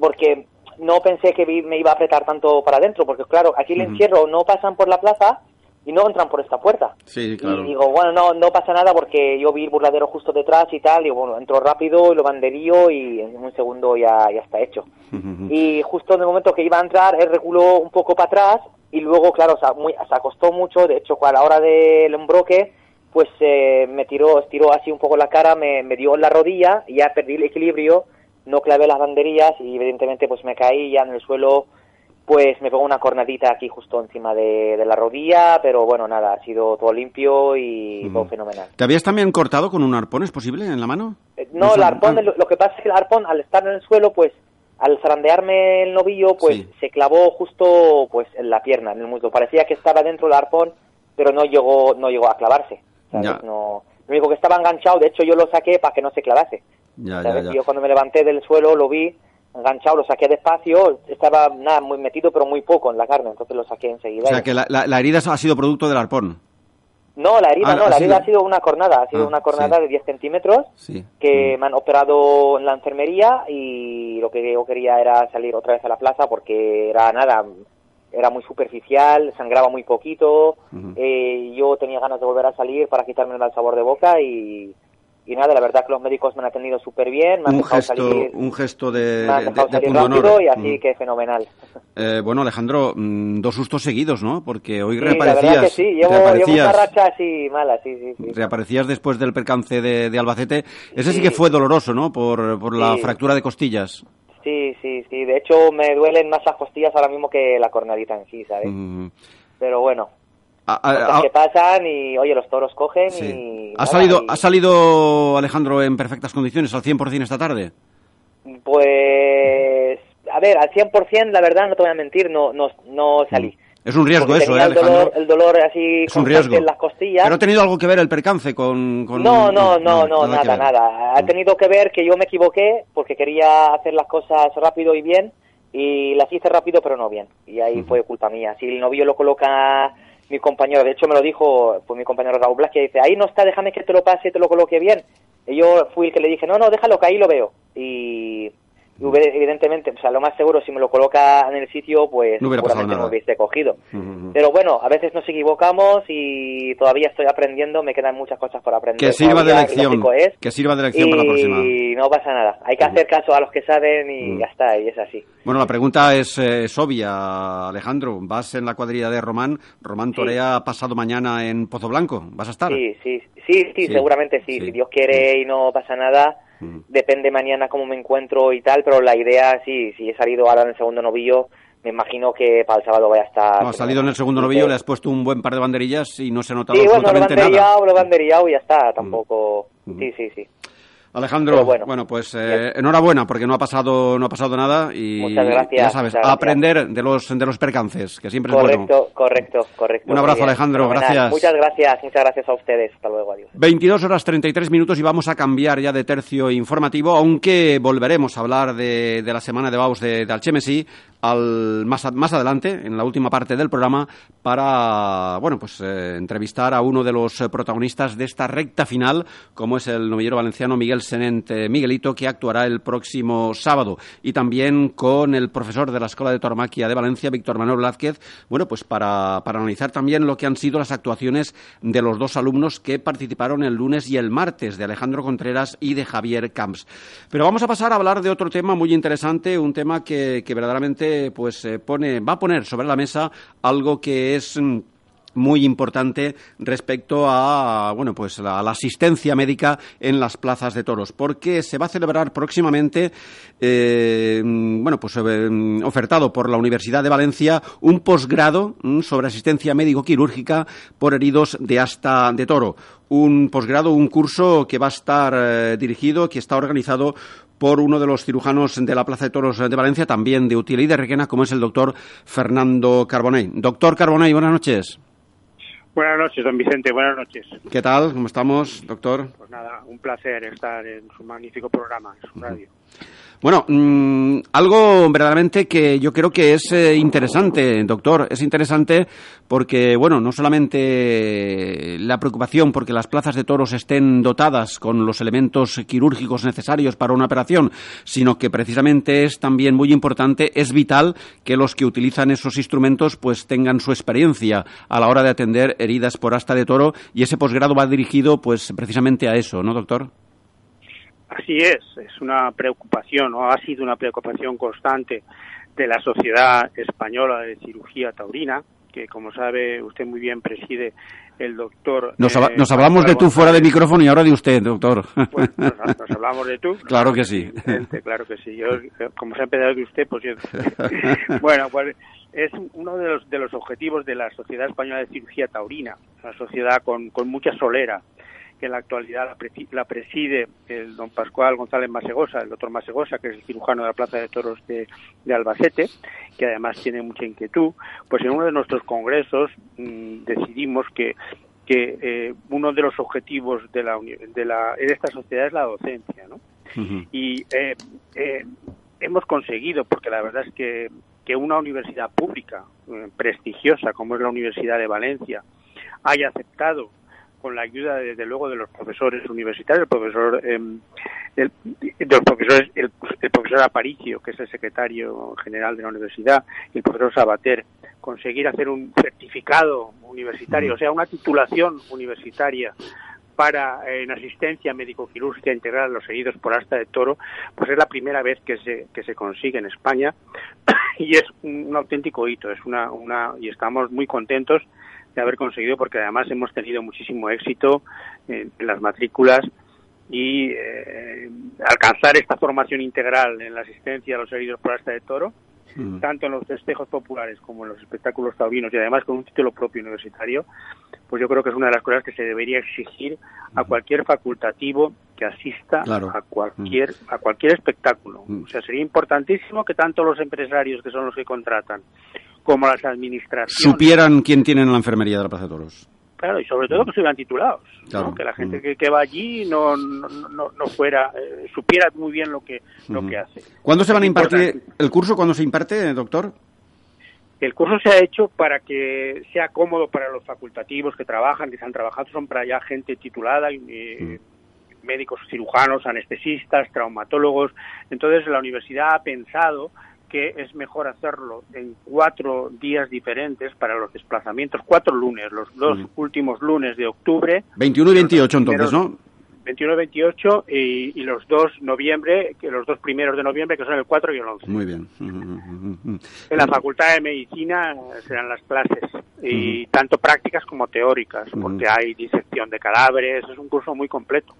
Porque no pensé que me iba a apretar tanto para adentro, porque claro, aquí el encierro no pasan por la plaza y no entran por esta puerta. Sí, claro. Y digo, bueno, no, no pasa nada porque yo vi el burladero justo detrás y tal, y bueno, entro rápido y lo banderío y en un segundo ya, ya está hecho. Y justo en el momento que iba a entrar, él reculó un poco para atrás y luego, claro, se, muy, se acostó mucho, de hecho, a la hora del embroque, pues eh, me tiró, estiró así un poco la cara, me, me dio en la rodilla y ya perdí el equilibrio no clavé las banderillas y evidentemente pues me caí ya en el suelo pues me pegó una cornadita aquí justo encima de, de, la rodilla, pero bueno, nada, ha sido todo limpio y todo fenomenal. ¿Te habías también cortado con un arpón, es posible, en la mano? Eh, no, el arpón, ah. lo, lo, que pasa es que el arpón, al estar en el suelo, pues al zarandearme el novillo, pues sí. se clavó justo pues en la pierna, en el muslo. Parecía que estaba dentro del arpón, pero no llegó, no llegó a clavarse. ¿sabes? No, lo único que estaba enganchado, de hecho yo lo saqué para que no se clavase. Ya, ya, ya. Yo cuando me levanté del suelo lo vi enganchado, lo saqué despacio, estaba nada muy metido pero muy poco en la carne, entonces lo saqué enseguida. O sea que la, la, la herida ha sido producto del arpón. No, la herida Ah, no, la sido- herida ha sido una cornada, ha sido Ah, una cornada sí. de 10 centímetros Sí. que me han operado en la enfermería y lo que yo quería era salir otra vez a la plaza porque era nada, era muy superficial, sangraba muy poquito, eh, yo tenía ganas de volver a salir para quitarme el mal sabor de boca y, y nada, la verdad que los médicos me han atendido súper bien, me han Un gesto, salir, un gesto de, me han de- de punto honor. y así Mm. que fenomenal. Eh, bueno, Alejandro, mm, dos sustos seguidos, ¿no? Porque hoy Sí, la reaparecías, verdad que sí, llevo, llevo reaparecías, una racha así mala, sí, sí, sí. reaparecías después del percance de, de Albacete. Ese sí. Sí. que fue doloroso, ¿no? Por, por la fractura de costillas. Sí, sí, sí, de hecho me duelen más las costillas ahora mismo que la cornadita en sí, ¿sabes? Mm. Pero bueno, Que pasan y oye, los toros cogen sí. y... ¿Ha, salido, y- ¿Ha salido Alejandro en perfectas condiciones al 100% esta tarde? Pues, a ver, al 100% la verdad no te voy a mentir, no, no, no salí. Es un riesgo Porque eso, ¿eh, el dolor, el dolor así Es un constante riesgo. en las costillas. ¿Pero ha tenido algo que ver el percance con...? con- No, no, no, no, nada, nada. Ha tenido que ver que yo me equivoqué porque quería hacer las cosas rápido y bien y las hice rápido pero no bien. Y ahí fue culpa mía. Si el novillo lo coloca mi compañero, de hecho me lo dijo pues mi compañero Raúl Blas, que dice, ahí no está, déjame que te lo pase te lo coloque bien. Y yo fui el que le dije, no, no, déjalo que ahí lo veo. Y, evidentemente, o sea, lo más seguro, si me lo coloca en el sitio, pues No seguramente me hubiese cogido. Ujú. Pero bueno, a veces nos equivocamos y todavía estoy aprendiendo, me quedan muchas cosas por aprender. Que sirva de todavía, y lección, es. que sirva de lección para la próxima. Y no pasa nada, hay que hacer caso a los que saben y ya está, y es así. Bueno, la pregunta es, eh, es obvia, Alejandro. ¿Vas en la cuadrilla de Román? Román torea pasado mañana en Pozo Blanco. ¿Vas a estar? Sí, sí, sí, sí, Sí, seguramente sí. sí. Si Dios quiere y no pasa nada, Depende mañana cómo me encuentro y tal, pero la idea, sí, si he salido ahora en el segundo novillo, me imagino que para el sábado voy a estar... No, has salido en el segundo novillo, sí. le has puesto un buen par de banderillas y no se ha notado Sí, bueno, lo he absolutamente nada. Mm. banderillado, lo he banderillado y ya está, tampoco... Sí, sí, sí. Alejandro, bueno, bueno, pues eh, enhorabuena porque no ha pasado no ha pasado nada y gracias, ya sabes, a aprender de los de los percances, que siempre es bueno. Correcto, correcto. Un abrazo, Alejandro, fenomenal. gracias. Muchas gracias, muchas gracias a ustedes. Hasta luego, adiós. 22 horas 33 minutos y vamos a cambiar ya de tercio informativo, aunque volveremos a hablar de, de la semana de Baus de, de Alchemesi al, más, a- más adelante, en la última parte del programa, para bueno pues eh, entrevistar a uno de los eh, protagonistas de esta recta final, como es el novillero valenciano Miguel Senente Miguelito, que actuará el próximo sábado. Y también con el profesor de la Escuela de Tauromaquia de Valencia, Víctor Manuel Blázquez, bueno, pues para, para analizar también lo que han sido las actuaciones de los dos alumnos que participaron el lunes y el martes, de Alejandro Contreras y de Javier Camps. Pero vamos a pasar a hablar de otro tema muy interesante, un tema que, que verdaderamente pues eh, pone, va a poner sobre la mesa algo que es mm, muy importante respecto a bueno pues a la asistencia médica en las plazas de toros porque se va a celebrar próximamente eh, mm, bueno pues mm, ofertado por la Universidad de Valencia un posgrado sobre asistencia médico quirúrgica por heridos de asta de toro. Un posgrado un curso que va a estar eh, dirigido que está organizado por uno de los cirujanos de la Plaza de Toros de Valencia, también de Util y de Requena, como es el doctor Fernando Carbonell. Doctor Carbonell, buenas noches. Buenas noches, don Vicente, buenas noches. ¿Qué tal? ¿Cómo estamos, doctor? Pues nada, un placer estar en su magnífico programa, en su radio. Bueno, mm, algo verdaderamente que yo creo que es eh, interesante, doctor. Es interesante porque, bueno, no solamente la preocupación porque las plazas de toros estén dotadas con los elementos quirúrgicos necesarios para una operación, sino que precisamente es también muy importante, es vital que los que utilizan esos instrumentos pues tengan su experiencia a la hora de atender heridas por asta de toro y ese posgrado va dirigido pues precisamente a eso, ¿no, doctor? Así es, es una preocupación, o ha sido una preocupación constante de la Sociedad Española de Cirugía Taurina, que como sabe usted muy bien preside el doctor... Nos, eh, nos hablamos de tú fuera de micrófono y ahora de usted, doctor. Pues nos, nos hablamos de tú. <laughs> Claro que sí. Claro que sí. Yo, como se ha empezado de usted, pues yo... <laughs> bueno, pues es uno de los, de los objetivos de la Sociedad Española de Cirugía Taurina, una sociedad con, con mucha solera, que en la actualidad la, presi- la preside el don Pascual González Masegosa, el doctor Masegosa, que es el cirujano de la Plaza de Toros de, de Albacete, que además tiene mucha inquietud, pues en uno de nuestros congresos mm, decidimos que que eh, uno de los objetivos de la, de la de esta sociedad es la docencia, ¿no? y eh, eh, hemos conseguido, porque la verdad es que, que una universidad pública eh, prestigiosa como es la Universidad de Valencia haya aceptado con la ayuda desde luego de los profesores universitarios, el profesor eh, el, de los profesores, el, profesor Aparicio, que es el secretario general de la universidad, y el profesor Sabater, conseguir hacer un certificado universitario, o sea, una titulación universitaria para en asistencia médico-quirúrgica integral a los heridos por asta de toro, pues es la primera vez que se, que se consigue en España. <coughs> Y es un, auténtico hito, es una, una, y estamos muy contentos de haber conseguido porque además hemos tenido muchísimo éxito en, las matrículas y eh, alcanzar esta formación integral en la asistencia a los heridos por asta de toro Mm. tanto en los festejos populares como en los espectáculos taurinos y además con un título propio universitario, pues yo creo que es una de las cosas que se debería exigir a cualquier facultativo que asista a cualquier mm. a cualquier espectáculo. Mm. O sea, sería importantísimo que tanto los empresarios que son los que contratan como las administraciones supieran quién tiene en la enfermería de la Plaza de Toros. Claro, y sobre todo que estuvieran titulados, que la gente mm. que, va allí no, no, no, fuera, eh, supiera muy bien lo que, lo que hace. ¿Cuándo se van a impartir el curso? ¿Cuándo se imparte, doctor? El curso se ha hecho para que sea cómodo para los facultativos que trabajan, que se han trabajado, son para ya gente titulada, eh, mm. médicos cirujanos, anestesistas, traumatólogos. Entonces la universidad ha pensado que es mejor hacerlo en cuatro días diferentes para los desplazamientos, cuatro lunes, los dos mm. últimos lunes de octubre. 21 y 28 entonces, ¿no? 21 y 28 y, los dos noviembre, que los dos primeros de noviembre, que son el 4 y el 11. Muy bien. En la Facultad de Medicina serán las clases, y tanto prácticas como teóricas, porque hay disección de cadáveres, es un curso muy completo.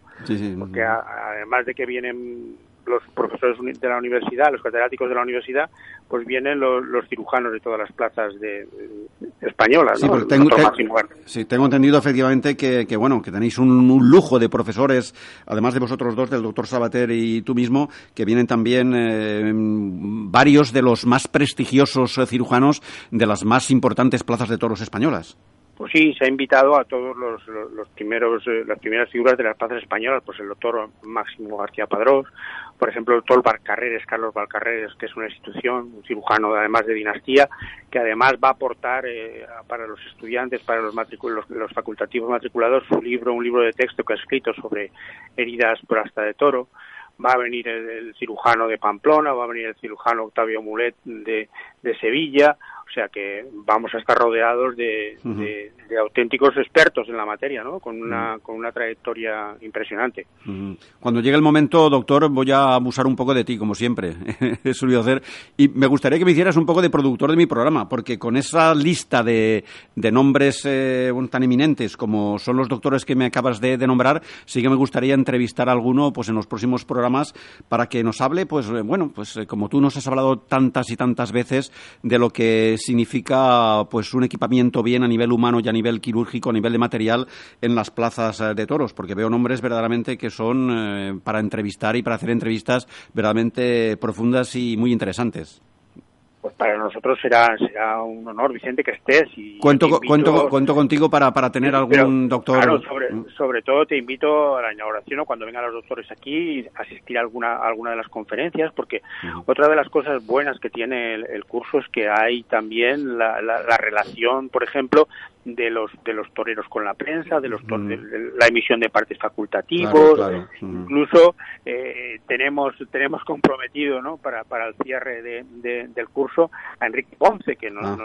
Porque además de que vienen los profesores de la universidad, los catedráticos de la universidad, pues vienen los, cirujanos de todas las plazas de, españolas. Sí, tengo, sí, tengo entendido efectivamente que, bueno que tenéis un, lujo de profesores, además de vosotros dos, del doctor Sabater y tú mismo, que vienen también eh, varios de los más prestigiosos cirujanos de las más importantes plazas de toros españolas. Pues sí, se ha invitado a todos los, los, primeros, eh, las primeras figuras de las plazas españolas, pues el doctor Máximo García Padrós, por ejemplo, el doctor Valcarreres, Carlos Valcarreres, que es una institución, un cirujano además de dinastía, que además va a aportar eh, para los estudiantes, para los, los, facultativos matriculados, su libro, un libro de texto que ha escrito sobre heridas por asta de toro. Va a venir el, cirujano de Pamplona, va a venir el cirujano Octavio Mulet de, de Sevilla, o sea que vamos a estar rodeados de, auténticos expertos en la materia, ¿no? Con una, con una trayectoria impresionante. Cuando llegue el momento, doctor, voy a abusar un poco de ti, como siempre. <laughs> He solido hacer. Y me gustaría que me hicieras un poco de productor de mi programa, porque con esa lista de, de nombres eh, tan eminentes como son los doctores que me acabas de, nombrar, sí que me gustaría entrevistar a alguno pues, en los próximos programas para que nos hable, pues eh, bueno, pues eh, como tú nos has hablado tantas y tantas veces de lo que significa pues un equipamiento bien a nivel humano y a nivel quirúrgico, a nivel de material en las plazas eh, de toros, porque veo nombres verdaderamente que son eh, para entrevistar y para hacer entrevistas verdaderamente profundas y muy interesantes pues para nosotros será será un honor, Vicente, que estés. Y cuento, cuento, cuento contigo para, para tener algún doctor. Claro, sobre, mm. sobre todo te invito a la inauguración o cuando vengan los doctores aquí asistir a alguna, alguna de las conferencias, porque otra de las cosas buenas que tiene el, curso es que hay también la, la, relación, por ejemplo, de los de los toreros con la prensa, de los la emisión de partes facultativos, incluso eh, tenemos tenemos comprometido, ¿no? Para, para el cierre de, del curso a Enrique Ponce, que ah,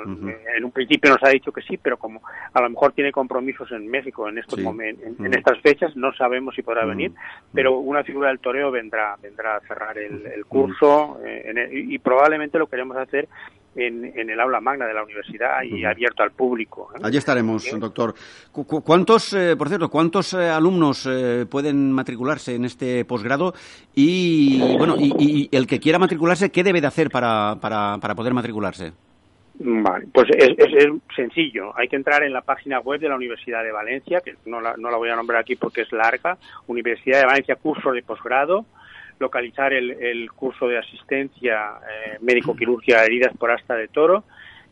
en un principio nos ha dicho que sí, pero como a lo mejor tiene compromisos en México en estos momentos, en, estas fechas, no sabemos si podrá venir, pero una figura del toreo vendrá vendrá a cerrar el, curso eh, y probablemente lo queremos hacer en, el aula magna de la universidad y abierto al público. ¿eh? Allí estaremos, doctor. ¿Cuántos, eh, por cierto, cuántos eh, alumnos pueden matricularse en este posgrado? Y, bueno, y, el que quiera matricularse, ¿qué debe de hacer para, para, para poder matricularse? Vale, pues es, es, sencillo. Hay que entrar en la página web de la Universidad de Valencia, que no la, no la voy a nombrar aquí porque es larga. Universidad de Valencia, curso de posgrado localizar el, curso de asistencia eh, médico-quirurgia heridas por asta de toro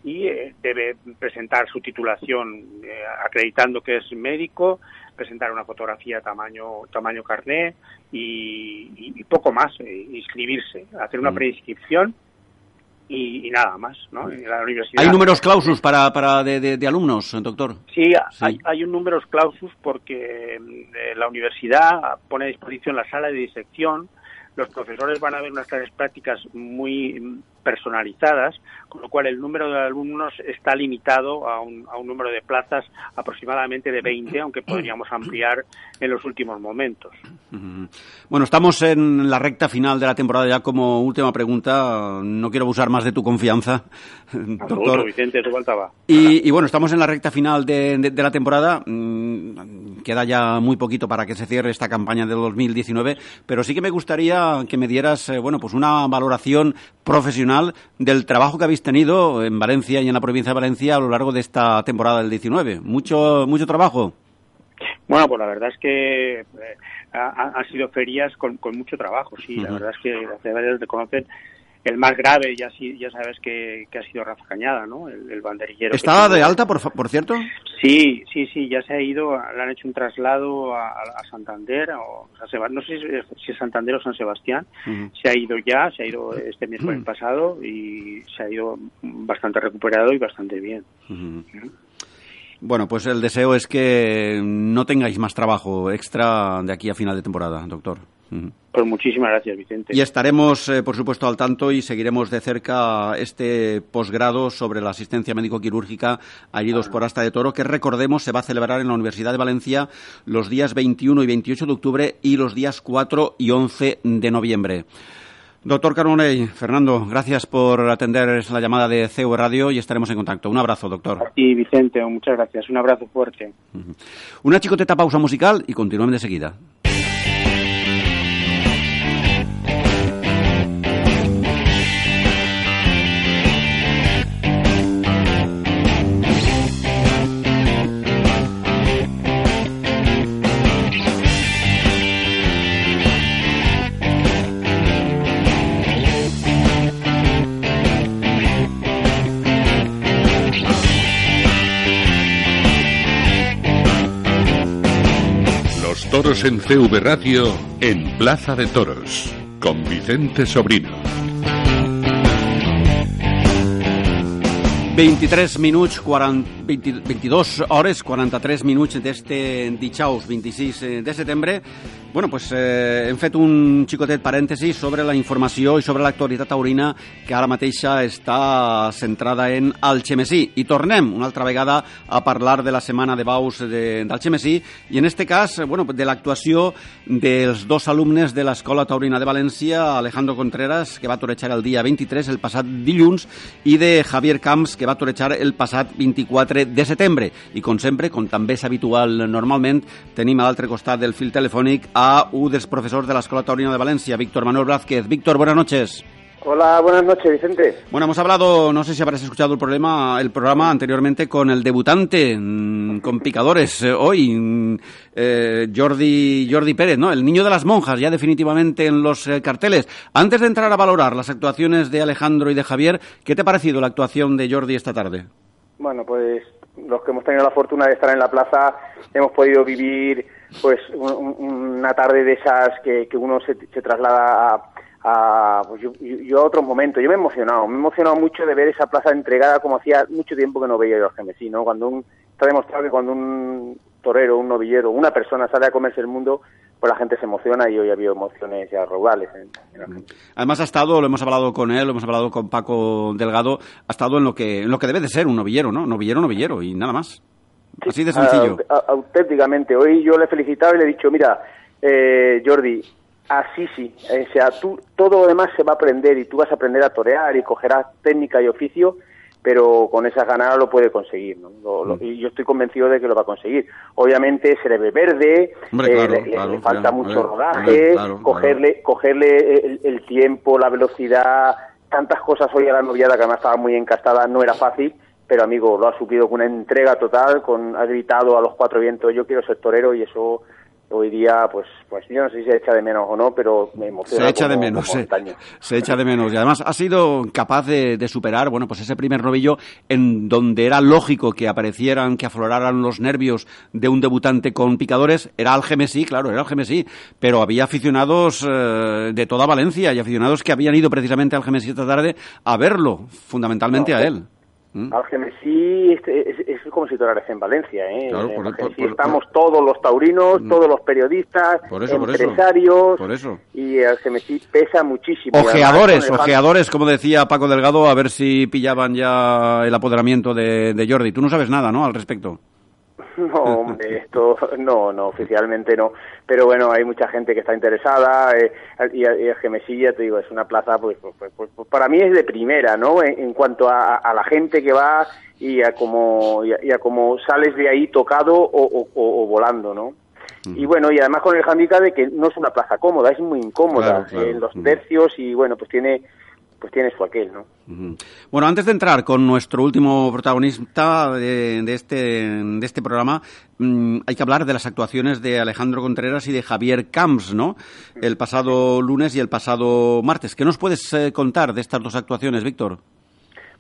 y eh, debe presentar su titulación eh, acreditando que es médico, presentar una fotografía tamaño tamaño carné y, poco más, inscribirse, hacer una mm. preinscripción y, nada más, ¿no? la universidad, ¿Hay números clausus para, para de, de, alumnos, doctor? Sí, Hay, hay, un números clausus porque la universidad pone a disposición la sala de disección los profesores van a ver unas clases prácticas muy personalizadas, con lo cual el número de alumnos está limitado a un, a un número de plazas aproximadamente de 20, aunque podríamos ampliar en los últimos momentos. Bueno, estamos en la recta final de la temporada ya como última pregunta. No quiero abusar más de tu confianza, doctor. Vicente, faltaba. Y, y, bueno, estamos en la recta final de, de, de la temporada. Mm, queda ya muy poquito para que se cierre esta campaña del 2019, pero sí que me gustaría que me dieras, eh, bueno, pues una valoración profesional del trabajo que habéis tenido en Valencia y en la provincia de Valencia a lo largo de esta temporada del 19. Mucho, mucho trabajo. Bueno, pues la verdad es que eh, han sido ferias con, con, mucho trabajo, sí. La verdad es que las ciudades reconocen el más grave, ya, ya sabes que, que, ha sido Rafa Cañada, ¿no? El, el banderillero. ¿Estaba de alta, por, por cierto? Sí, sí, sí, ya se ha ido, le han hecho un traslado a, a Santander, o a no sé si es Santander o San Sebastián, uh -huh. se ha ido ya, se ha ido este miércoles uh -huh. pasado y se ha ido bastante recuperado y bastante bien. Uh -huh. Bueno, pues el deseo es que no tengáis más trabajo extra de aquí a final de temporada, doctor. Pues muchísimas gracias, Vicente. Y estaremos, eh, por supuesto, al tanto y seguiremos de cerca este posgrado sobre la asistencia médico-quirúrgica a heridos por asta de toro, que recordemos se va a celebrar en la Universidad de Valencia los días 21 y 28 de octubre y los días 4 y 11 de noviembre. Doctor Carbonell, Fernando, gracias por atender la llamada de CEU Radio y estaremos en contacto. Un abrazo, doctor. Y Vicente, muchas gracias. Un abrazo fuerte. Una chicoteta pausa musical y continuamos de seguida. En CV Radio en Plaza de Toros con Vicente Sobrino. 23 minuts, 40, 20, 22 hores, 43 minuts d'este dijous 26 de setembre. Bueno, pues eh, hem fet un xicotet parèntesi sobre la informació i sobre l'actualitat taurina que ara mateixa està centrada en Algemesí. I tornem una altra vegada a parlar de la setmana de baus d'Algemesí i en este cas, bueno, de l'actuació dels dos alumnes de l'Escola Taurina de València, Alejandro Contreras, que va torejar el dia 23, el passat dilluns, i de Javier Camps, que va torejar el passat 24 de setembre. I com sempre, com també és habitual normalment, tenim a l'altre costat del fil telefònic un dels profesors de la Escuela Taurina de Valencia, Víctor Manuel Blázquez. Víctor, buenas noches. Hola, buenas noches, Vicente. Bueno, hemos hablado, no sé si habrás escuchado el problema, el programa anteriormente con el debutante, mmm, con picadores, eh, hoy, eh, Jordi, Jordi Pérez, ¿no? El niño de las monjas, ya definitivamente en los eh, carteles. Antes de entrar a valorar las actuaciones de Alejandro y de Javier, ¿qué te ha parecido la actuación de Jordi esta tarde? Bueno, pues los que hemos tenido la fortuna de estar en la plaza hemos podido vivir pues un, una tarde de esas que, que uno se, se traslada a, pues yo, yo, a otro momento. Yo me he emocionado, me he emocionado mucho de ver esa plaza entregada como hacía mucho tiempo que no veía yo a Gemesí, ¿no? Cuando un, está demostrado que cuando un torero, un novillero, una persona sale a comerse el mundo, pues la gente se emociona y hoy ha habido emociones ya raudales en, Argentina. Además ha estado, lo hemos hablado con él, lo hemos hablado con Paco Delgado, ha estado en lo que, en lo que debe de ser un novillero, ¿no? Novillero, novillero y nada más. Sí, Así de sencillo. Uh, auténticamente. Hoy yo le he felicitado y le he dicho, mira, eh, Jordi, así sí. O sea, tú, todo lo demás se va a aprender y tú vas a aprender a torear y cogerás técnica y oficio, pero con esas ganas lo puede conseguir. ¿no? Lo, lo, y yo estoy convencido de que lo va a conseguir. Obviamente se le ve verde, Hombre, claro, eh, le, claro, le, falta claro, mucho rodaje, cogerle, cogerle el, el tiempo, la velocidad, tantas cosas hoy a la noviada que además estaba muy encastada, no era fácil pero amigo, lo ha suplido con una entrega total, con ha gritado a los cuatro vientos, yo quiero ser torero y eso hoy día, pues, pues yo no sé si se echa de menos o no, pero me emociona. Se echa como, de menos, se, se, echa de menos. Y además ha sido capaz de, de, superar, bueno, pues ese primer novillo en donde era lógico que aparecieran, que afloraran los nervios de un debutante con picadores. Era Algemesí, claro, era Algemesí, pero había aficionados eh, de toda Valencia y aficionados que habían ido precisamente a Algemesí esta tarde a verlo, fundamentalmente no, a él. ¿Mm? Algemesí es, es, es, como si tornaras en Valencia, ¿eh? Claro, por- por- por- estamos todos los taurinos, todos los periodistas, Por eso, por eso. empresarios, Por eso. y Algemesí pesa muchísimo. Además Ojeadores, ojeadores, como decía Paco Delgado, a ver si pillaban ya el apoderamiento de, de Jordi. Tú no sabes nada, ¿no?, al respecto. <laughs> No, hombre, esto no, no, oficialmente no. Pero bueno, hay mucha gente que está interesada eh, y, y el Gemesí, ya te digo, es una plaza, pues, pues, pues, pues, para mí es de primera, ¿no? En, en cuanto a, a la gente que va y a cómo, y a, y a cómo sales de ahí tocado o, o- o- o volando, ¿no? Y bueno, y además con el handicap de que no es una plaza cómoda, es muy incómoda Claro, claro. en los tercios y bueno, pues tiene, pues tiene su aquel, ¿no? Bueno, antes de entrar con nuestro último protagonista de, de este, de este programa, mm, hay que hablar de las actuaciones de Alejandro Contreras y de Javier Camps, ¿no? El pasado lunes y el pasado martes. ¿Qué nos puedes eh, contar de estas dos actuaciones, Víctor?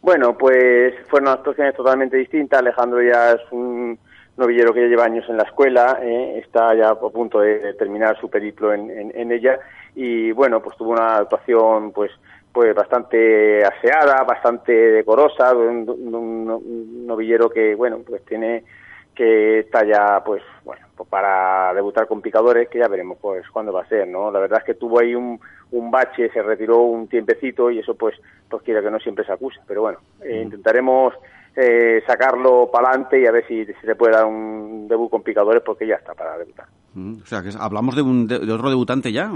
Bueno, pues fueron actuaciones totalmente distintas. Alejandro ya es un novillero que ya lleva años en la escuela, ¿eh? está ya a punto de, de terminar su periplo en, en- en ella y bueno, pues tuvo una actuación pues pues bastante aseada, bastante decorosa, de un, un- un novillero que bueno, pues tiene que está ya pues bueno pues para debutar con picadores que ya veremos pues cuándo va a ser no la verdad es que tuvo ahí un, un bache se retiró un tiempecito y eso pues pues quiera que no siempre se acuse. Pero bueno eh, intentaremos eh, sacarlo para adelante y a ver si, si se puede dar un debut con picadores porque ya está para debutar. Mm, O sea, que hablamos de, un, de, de otro debutante ya.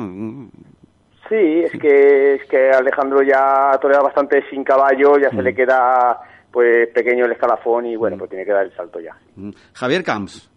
Mm, Sí, es que, es que Alejandro ya torea bastante sin caballo, ya se le queda pues pequeño el escalafón y bueno, pues tiene que dar el salto ya. mm. Javier Camps.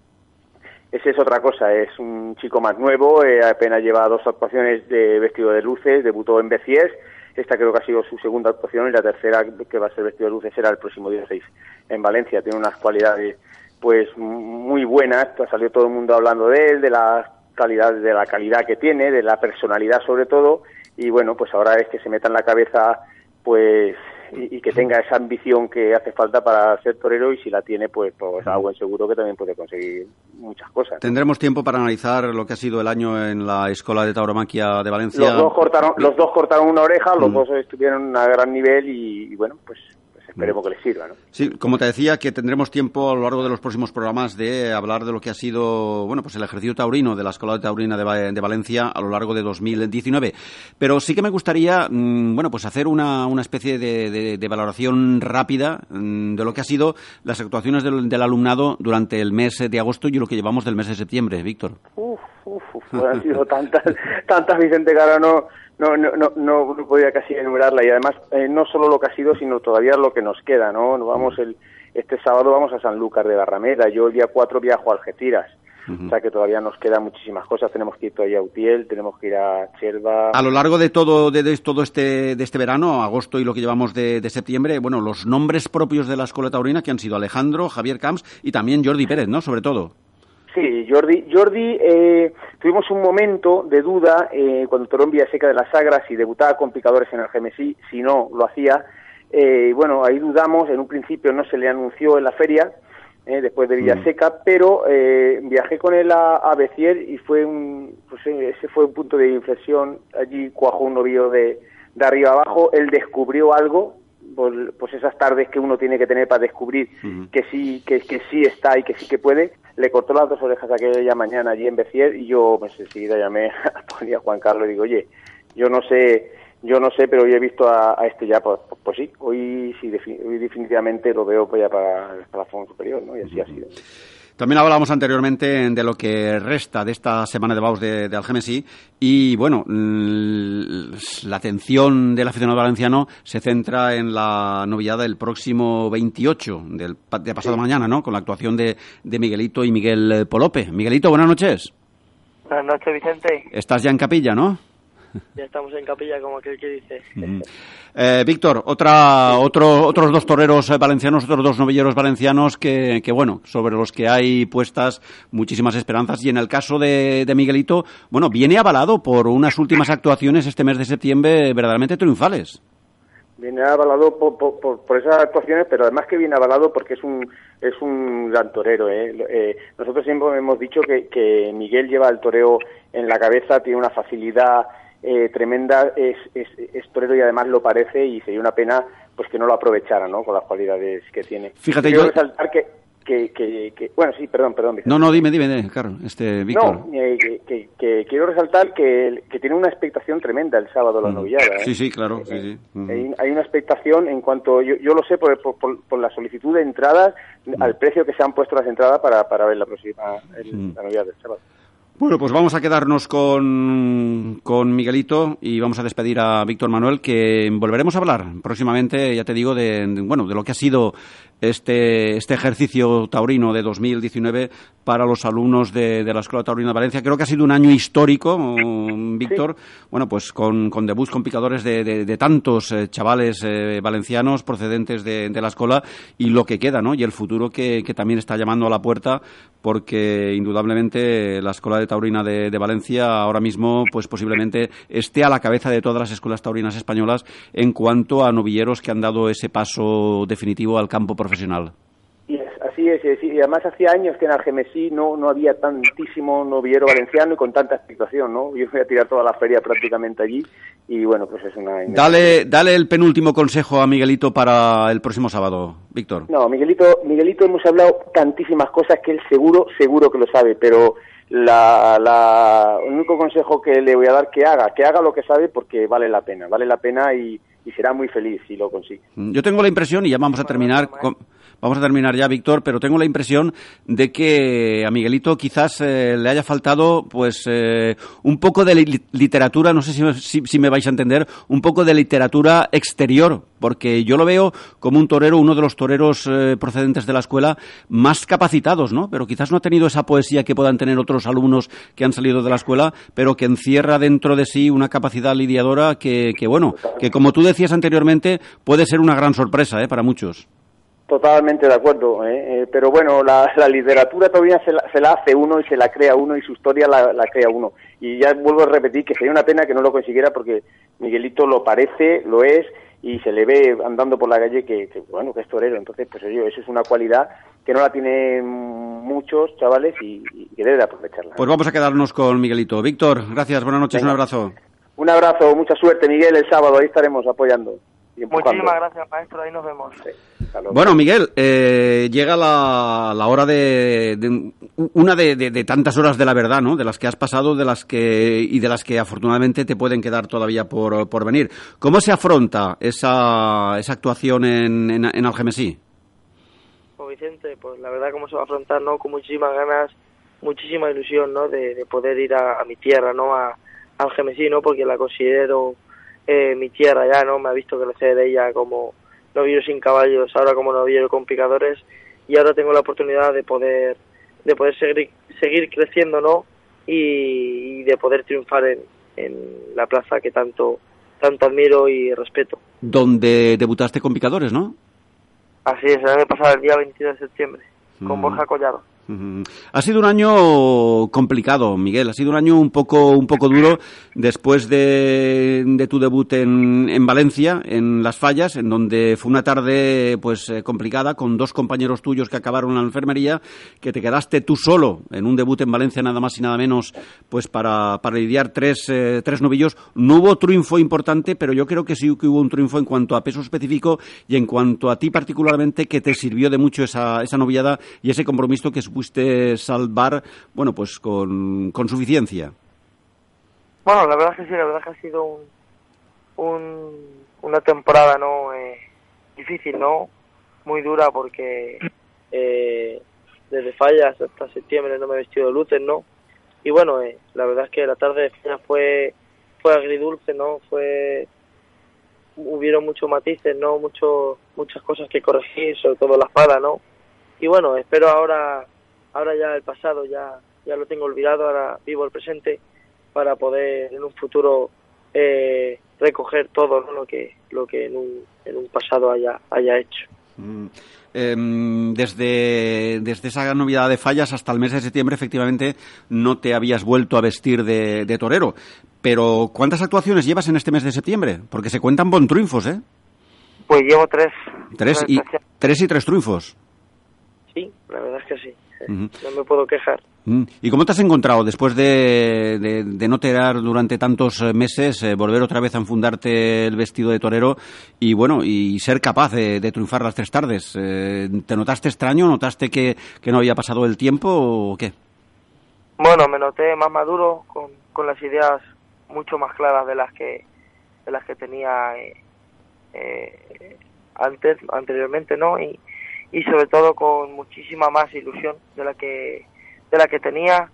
Ese es otra cosa, es un chico más nuevo, eh, apenas lleva dos actuaciones de vestido de luces, debutó en Beciers, esta creo que ha sido su segunda actuación y la tercera que va a ser vestido de luces será el próximo día 6 en Valencia. Tiene unas cualidades pues muy buenas, salió todo el mundo hablando de él, de la calidad, de la calidad que tiene, de la personalidad sobre todo, y bueno, pues ahora es que se meta en la cabeza pues y, y que tenga esa ambición que hace falta para ser torero y si la tiene pues pues a buen seguro que también puede conseguir muchas cosas. Tendremos tiempo para analizar lo que ha sido el año en la Escuela de Tauromaquia de Valencia. Los dos cortaron, los dos cortaron una oreja, los Mm. dos estuvieron a gran nivel y, y bueno, pues, pues esperemos que les sirva, ¿no? Sí, como te decía, que tendremos tiempo a lo largo de los próximos programas de hablar de lo que ha sido, bueno, pues el ejercicio taurino de la Escuela de Taurina de, Va- de Valencia a lo largo de 2019. Pero sí que me gustaría, mm, bueno, pues hacer una, una especie de, de- de valoración rápida mm, de lo que ha sido las actuaciones del, del alumnado durante el mes de agosto y lo que llevamos del mes de septiembre, Víctor. Uf, uf, uf, pues han sido tantas, <laughs> tantas Vicente Cara, no, no, no, no, podía casi enumerarla y además eh, no solo lo que ha sido, sino todavía lo que nos queda, ¿no? Nos vamos el, este sábado vamos a Sanlúcar de Barrameda, yo el día 4 viajo a Algeciras, o sea que todavía nos quedan muchísimas cosas, tenemos que ir todavía a Utiel, tenemos que ir a Cherva. A lo largo de todo, de, de todo este, de este verano, agosto y lo que llevamos de, de septiembre, bueno, los nombres propios de la Escuela Taurina que han sido Alejandro, Javier Camps y también Jordi Pérez, ¿no? Sobre todo. Sí, Jordi, Jordi eh, tuvimos un momento de duda eh, cuando toró en Villaseca de las Sagras si debutaba con picadores en el GMSI, si no lo hacía. Eh, bueno, ahí dudamos, en un principio no se le anunció en la feria, eh, después de Villaseca, pero eh, viajé con él a, a Becier y fue un, pues, eh, ese fue un punto de inflexión, allí cuajó un novillo de, de arriba abajo, él descubrió algo, por- pues esas tardes que uno tiene que tener para descubrir que sí que, que sí está y que sí que puede le cortó las dos orejas aquella mañana allí en Becier y yo pues enseguida llamé <laughs> a a Juan Carlos y digo oye yo no sé yo no sé pero hoy he visto a, a este ya pues, pues sí hoy sí hoy definitivamente lo veo pues ya para el escalafón superior no y así ha sido También hablábamos anteriormente de lo que resta de esta semana de Baus de, de Algemesí y, bueno, la atención del aficionado valenciano se centra en la novillada del próximo 28, del, de pasado mañana, ¿no? Con la actuación de, de Miguelito y Miguel Polope. Miguelito, buenas noches. Buenas noches, Vicente. Estás ya en capilla, ¿no? Ya estamos en capilla, como aquel que dice. Eh, Víctor, otra, otro, otros dos toreros eh, valencianos, otros dos novilleros valencianos que, que, bueno, sobre los que hay puestas muchísimas esperanzas. Y en el caso de, de Miguelito, bueno, viene avalado por unas últimas actuaciones este mes de septiembre verdaderamente triunfales. Viene avalado por, por, por, por esas actuaciones, pero además que viene avalado porque es un es un gran torero. ¿eh? Eh, nosotros siempre hemos dicho que, que Miguel lleva el toreo en la cabeza, tiene una facilidad eh, tremenda, es, es, es torero y además lo parece y sería una pena pues que no lo aprovechara, ¿no? Con las cualidades que tiene. Fíjate, Quiero yo- resaltar que, que, que, que- bueno, sí, perdón, perdón. No, no, dime, dime, claro, este, Víctor. No, eh, que, quiero resaltar que, que tiene una expectación tremenda el sábado la novillada. ¿eh? Mm. Sí, sí, claro, sí, sí. Mm. Hay, una expectación en cuanto, yo, yo lo sé por, por, por- por la solicitud de entradas, Mm. al precio que se han puesto las entradas para, para ver la próxima el- Mm. la novillada del sábado. Bueno, pues vamos a quedarnos con, con Miguelito y vamos a despedir a Víctor Manuel, que volveremos a hablar próximamente, ya te digo, de, de- bueno, de lo que ha sido este, este ejercicio taurino de 2019 para los alumnos de, de la Escuela Taurina de Valencia. Creo que ha sido un año histórico, um, Víctor, bueno, pues con, con debuts, con picadores de, de- de tantos eh, chavales eh, valencianos procedentes de, de la escuela y lo que queda, ¿no? Y el futuro que, que también está llamando a la puerta porque indudablemente la Escuela de Taurina de, de Valencia ahora mismo pues posiblemente esté a la cabeza de todas las escuelas taurinas españolas en cuanto a novilleros que han dado ese paso definitivo al campo profesional. Y es- así es, y es- y además hacía años que en Algemesí no, no había tantísimo novillero valenciano y con tanta expectación, ¿no? Yo voy a tirar toda la feria prácticamente allí y bueno, pues es una... Dale, dale el penúltimo consejo a Miguelito para el próximo sábado, Víctor. No, Miguelito, Miguelito hemos hablado tantísimas cosas que él seguro, seguro que lo sabe, pero la, la, el único consejo que le voy a dar que haga, que haga lo que sabe porque vale la pena, vale la pena y, y será muy feliz si lo consigue. Yo tengo la impresión, y ya vamos a terminar, con- vamos a terminar ya, Víctor, pero tengo la impresión de que a Miguelito quizás eh, le haya faltado, pues, eh, un poco de li- literatura, no sé si, me vais a entender, un poco de literatura exterior, porque yo lo veo como un torero, uno de los toreros eh, procedentes de la escuela más capacitados, ¿no? Pero quizás no ha tenido esa poesía que puedan tener otros alumnos que han salido de la escuela, pero que encierra dentro de sí una capacidad lidiadora que, que bueno, que como tú decías anteriormente, puede ser una gran sorpresa. Para muchos. Totalmente de acuerdo, ¿eh? Eh, pero bueno, la, la literatura todavía se la, se la hace uno y se la crea uno y su historia la, la crea uno. Y ya vuelvo a repetir que sería una pena que no lo consiguiera porque Miguelito lo parece, lo es y se le ve andando por la calle que, que, bueno, que es torero. Entonces, pues oye, eso es una cualidad que no la tienen muchos chavales y, y que debe de aprovecharla. Pues vamos a quedarnos con Miguelito. Víctor, gracias, buenas noches, un abrazo. Un abrazo, mucha suerte, Miguel, el sábado, ahí estaremos apoyando. Muchísimas gracias, maestro. Ahí nos vemos. Bueno, Miguel, eh, llega la, la hora de, de- una de, de- de tantas horas de la verdad, ¿no? De las que has pasado, de las que y de las que afortunadamente te pueden quedar todavía por, por venir. ¿Cómo se afronta esa, esa actuación en, en, en Algemesí? Pues Vicente, pues la verdad cómo se va a afrontar, ¿no? Con muchísimas ganas, muchísima ilusión, ¿no? De, de poder ir a, a mi tierra, ¿no? A, a Algemesí, ¿no? Porque la considero eh, mi tierra ya, ¿no? Me ha visto crecer de ella como novillero sin caballos, ahora como novillero con picadores y ahora tengo la oportunidad de poder de poder seguir seguir creciendo, ¿no? Y, y de poder triunfar en, en la plaza que tanto tanto admiro y respeto. Donde debutaste con picadores, ¿no? Así es, el año pasado, el día 22 de septiembre, con Mm. Borja Collado. Ha sido un año complicado, Miguel. Ha sido un año un poco, un poco duro después de, tu debut en, en Valencia, en Las Fallas, en donde fue una tarde pues eh, complicada con dos compañeros tuyos que acabaron en la enfermería, que te quedaste tú solo en un debut en Valencia nada más y nada menos, pues para, para lidiar tres, eh, tres novillos. No hubo triunfo importante, pero yo creo que sí que hubo un triunfo en cuanto a peso específico y en cuanto a ti particularmente que te sirvió de mucho esa, esa noviada y ese compromiso que supiste salvar, bueno, pues con, con suficiencia. Bueno, la verdad es que sí, la verdad es que ha sido un, un- una temporada no Eh, difícil, ¿no? Muy dura porque eh, desde fallas hasta septiembre no me he vestido de luces, ¿no? Y bueno, eh, la verdad es que la tarde de fallas fue, fue agridulce, ¿no? Fue hubieron muchos matices, ¿no? Mucho, muchas cosas que corregir, sobre todo la espada, ¿no? Y bueno, espero ahora, ahora ya el pasado ya, ya lo tengo olvidado, ahora vivo el presente para poder en un futuro eh, recoger todo ¿no? lo que lo que en un, en un pasado haya haya hecho. Mm. Em, desde, desde esa novedad de fallas hasta el mes de septiembre, efectivamente, no te habías vuelto a vestir de, de torero. Pero, ¿cuántas actuaciones llevas en este mes de septiembre? Porque se cuentan bon triunfos, ¿eh? Pues llevo tres. Tres y, tres y tres triunfos. Sí, la verdad es que sí. <laughs> no me puedo quejar. ¿Y cómo te has encontrado después de, de, no tirar durante tantos eh, meses, eh, volver otra vez a enfundarte el vestido de torero y bueno, y ser capaz de, triunfar las tres tardes? Eh, ¿Te notaste extraño? ¿Notaste que, que, no había pasado el tiempo o qué? Bueno, me noté más maduro, con, con las ideas mucho más claras de las que, de las que tenía antes, anteriormente, ¿no? Y, y sobre todo con muchísima más ilusión de la que de la que tenía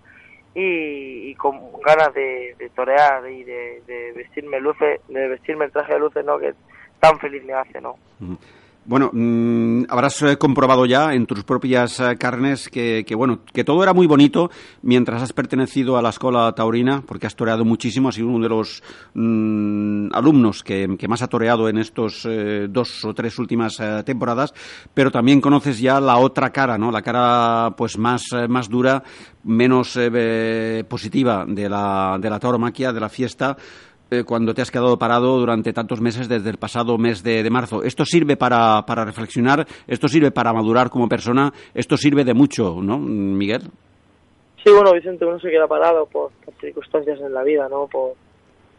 y, con ganas de, torear y de, vestirme luces, de vestirme el traje de luces, ¿no? Que tan feliz me hace, ¿no? Bueno, mm, habrás eh, comprobado ya en tus propias eh, carnes que, bueno, que todo era muy bonito mientras has pertenecido a la escuela taurina, porque has toreado muchísimo, has sido uno de los mm, alumnos que, más ha toreado en estos eh, dos o tres últimas temporadas, pero también conoces ya la otra cara, ¿no? La cara pues más, más dura, menos positiva de la, de la tauromaquia, de la fiesta, eh, cuando te has quedado parado durante tantos meses desde el pasado mes de, marzo. Esto sirve para, para, reflexionar, esto sirve para madurar como persona, esto sirve de mucho, ¿no, Miguel? Sí, bueno, Vicente, uno se queda parado por, circunstancias en la vida, ¿no? Por,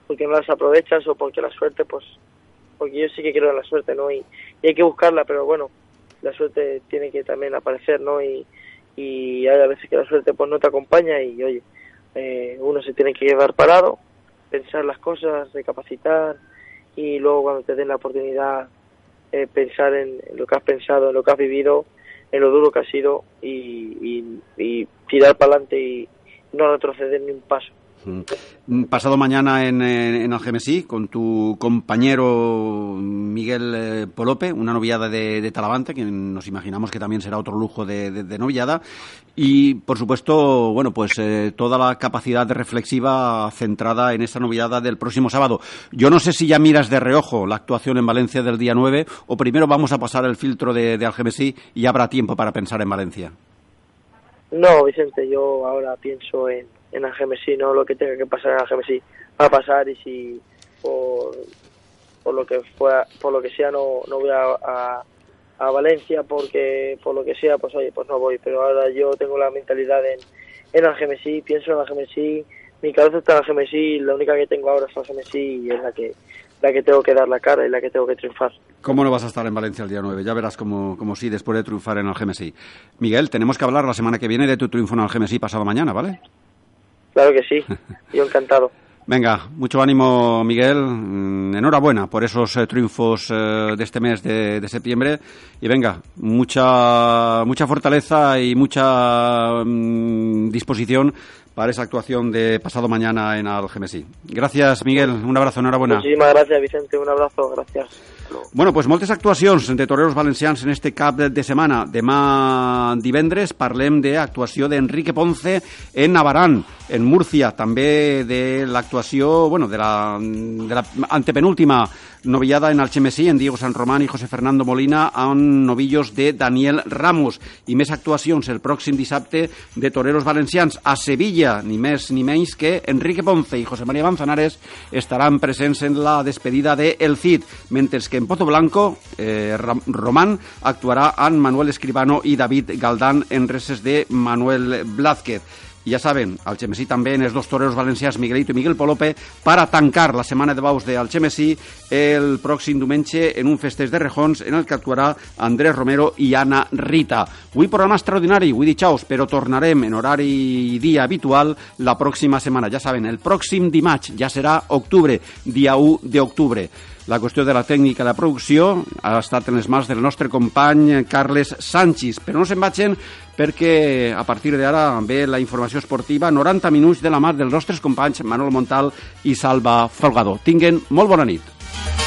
porque no las aprovechas o porque la suerte, pues, porque yo sí que quiero la suerte, ¿no? Y, hay que buscarla, pero bueno, la suerte tiene que también aparecer, ¿no? Y, y hay a veces que la suerte pues no te acompaña y, oye, eh, uno se tiene que quedar parado pensar las cosas, recapacitar y luego cuando te den la oportunidad eh, pensar en, lo que has pensado, en lo que has vivido, en lo duro que ha sido y, y tirar para adelante y no retroceder ni un paso. Mm, pasado mañana en, en, Algemesí con tu compañero Miguel eh, Polope, una noviada de, Talavante, que nos imaginamos que también será otro lujo de, de, noviada. Y, por supuesto, bueno, pues eh, toda la capacidad reflexiva centrada en esa noviada del próximo sábado. Yo no sé si ya miras de reojo la actuación en Valencia del día 9 o primero vamos a pasar el filtro de, de Algemesí y habrá tiempo para pensar en Valencia. No, Vicente, yo ahora pienso en, en Algemesí, no lo que tenga que pasar en Algemesí va a pasar y si por, por lo que fuera, por lo que sea no, no voy a, a, Valencia porque por lo que sea pues oye pues no voy pero ahora yo tengo la mentalidad en, en Algemesí pienso en Algemesí mi cabeza está en Algemesí la única que tengo ahora es Algemesí y es la que la que tengo que dar la cara y la que tengo que triunfar. ¿Cómo no vas a estar en Valencia el día 9? Ya verás como, como sí después de triunfar en Algemesí. Miguel, tenemos que hablar la semana que viene de tu triunfo en Algemesí pasado mañana, ¿vale? Claro que sí, <laughs> yo encantado. Venga, mucho ánimo, Miguel. Mm, enhorabuena por esos eh, triunfos eh, de este mes de, septiembre. Y venga, mucha, mucha fortaleza y mucha mm, disposición para esa actuación de pasado mañana en Algemesí. Gracias, Miguel. Un abrazo, enhorabuena. Muchísimas gracias, Vicente. Un abrazo, gracias. Bueno, pues moltes actuacions de toreros valencians en este cap de setmana. Demà divendres parlem d'actuació d'Enrique Ponce en Navaran, en Múrcia. També de l'actuació, bueno, de la, de la antepenúltima novillada en Alchemesí, en Diego San Román i José Fernando Molina, amb novillos de Daniel Ramos. I més actuacions el pròxim dissabte de toreros valencians a Sevilla, ni més ni que Enrique Ponce i José María Manzanares estaran presents en la despedida de El Cid, mentre que en Pozo Blanco, eh, Román actuarà amb Manuel Escribano i David Galdán en reses de Manuel Blázquez. I ja saben, al Xemesí també en els dos toreros valencians Miguelito i Miguel Polope per a tancar la setmana de baus de Algemesí el pròxim diumenge en un festeig de rejons en el que actuarà Andrés Romero i Anna Rita. Avui programa extraordinari, avui dijous, però tornarem en horari i dia habitual la pròxima setmana. Ja saben, el pròxim dimarts ja serà octubre, dia 1 d'octubre. La qüestió de la tècnica de producció ha estat en les mans del nostre company Carles Sánchez, però no se'n vagin perquè a partir d'ara ve la informació esportiva 90 minuts de la mà dels nostres companys Manol Montal i Salva Folgado. Tinguen molt bona nit.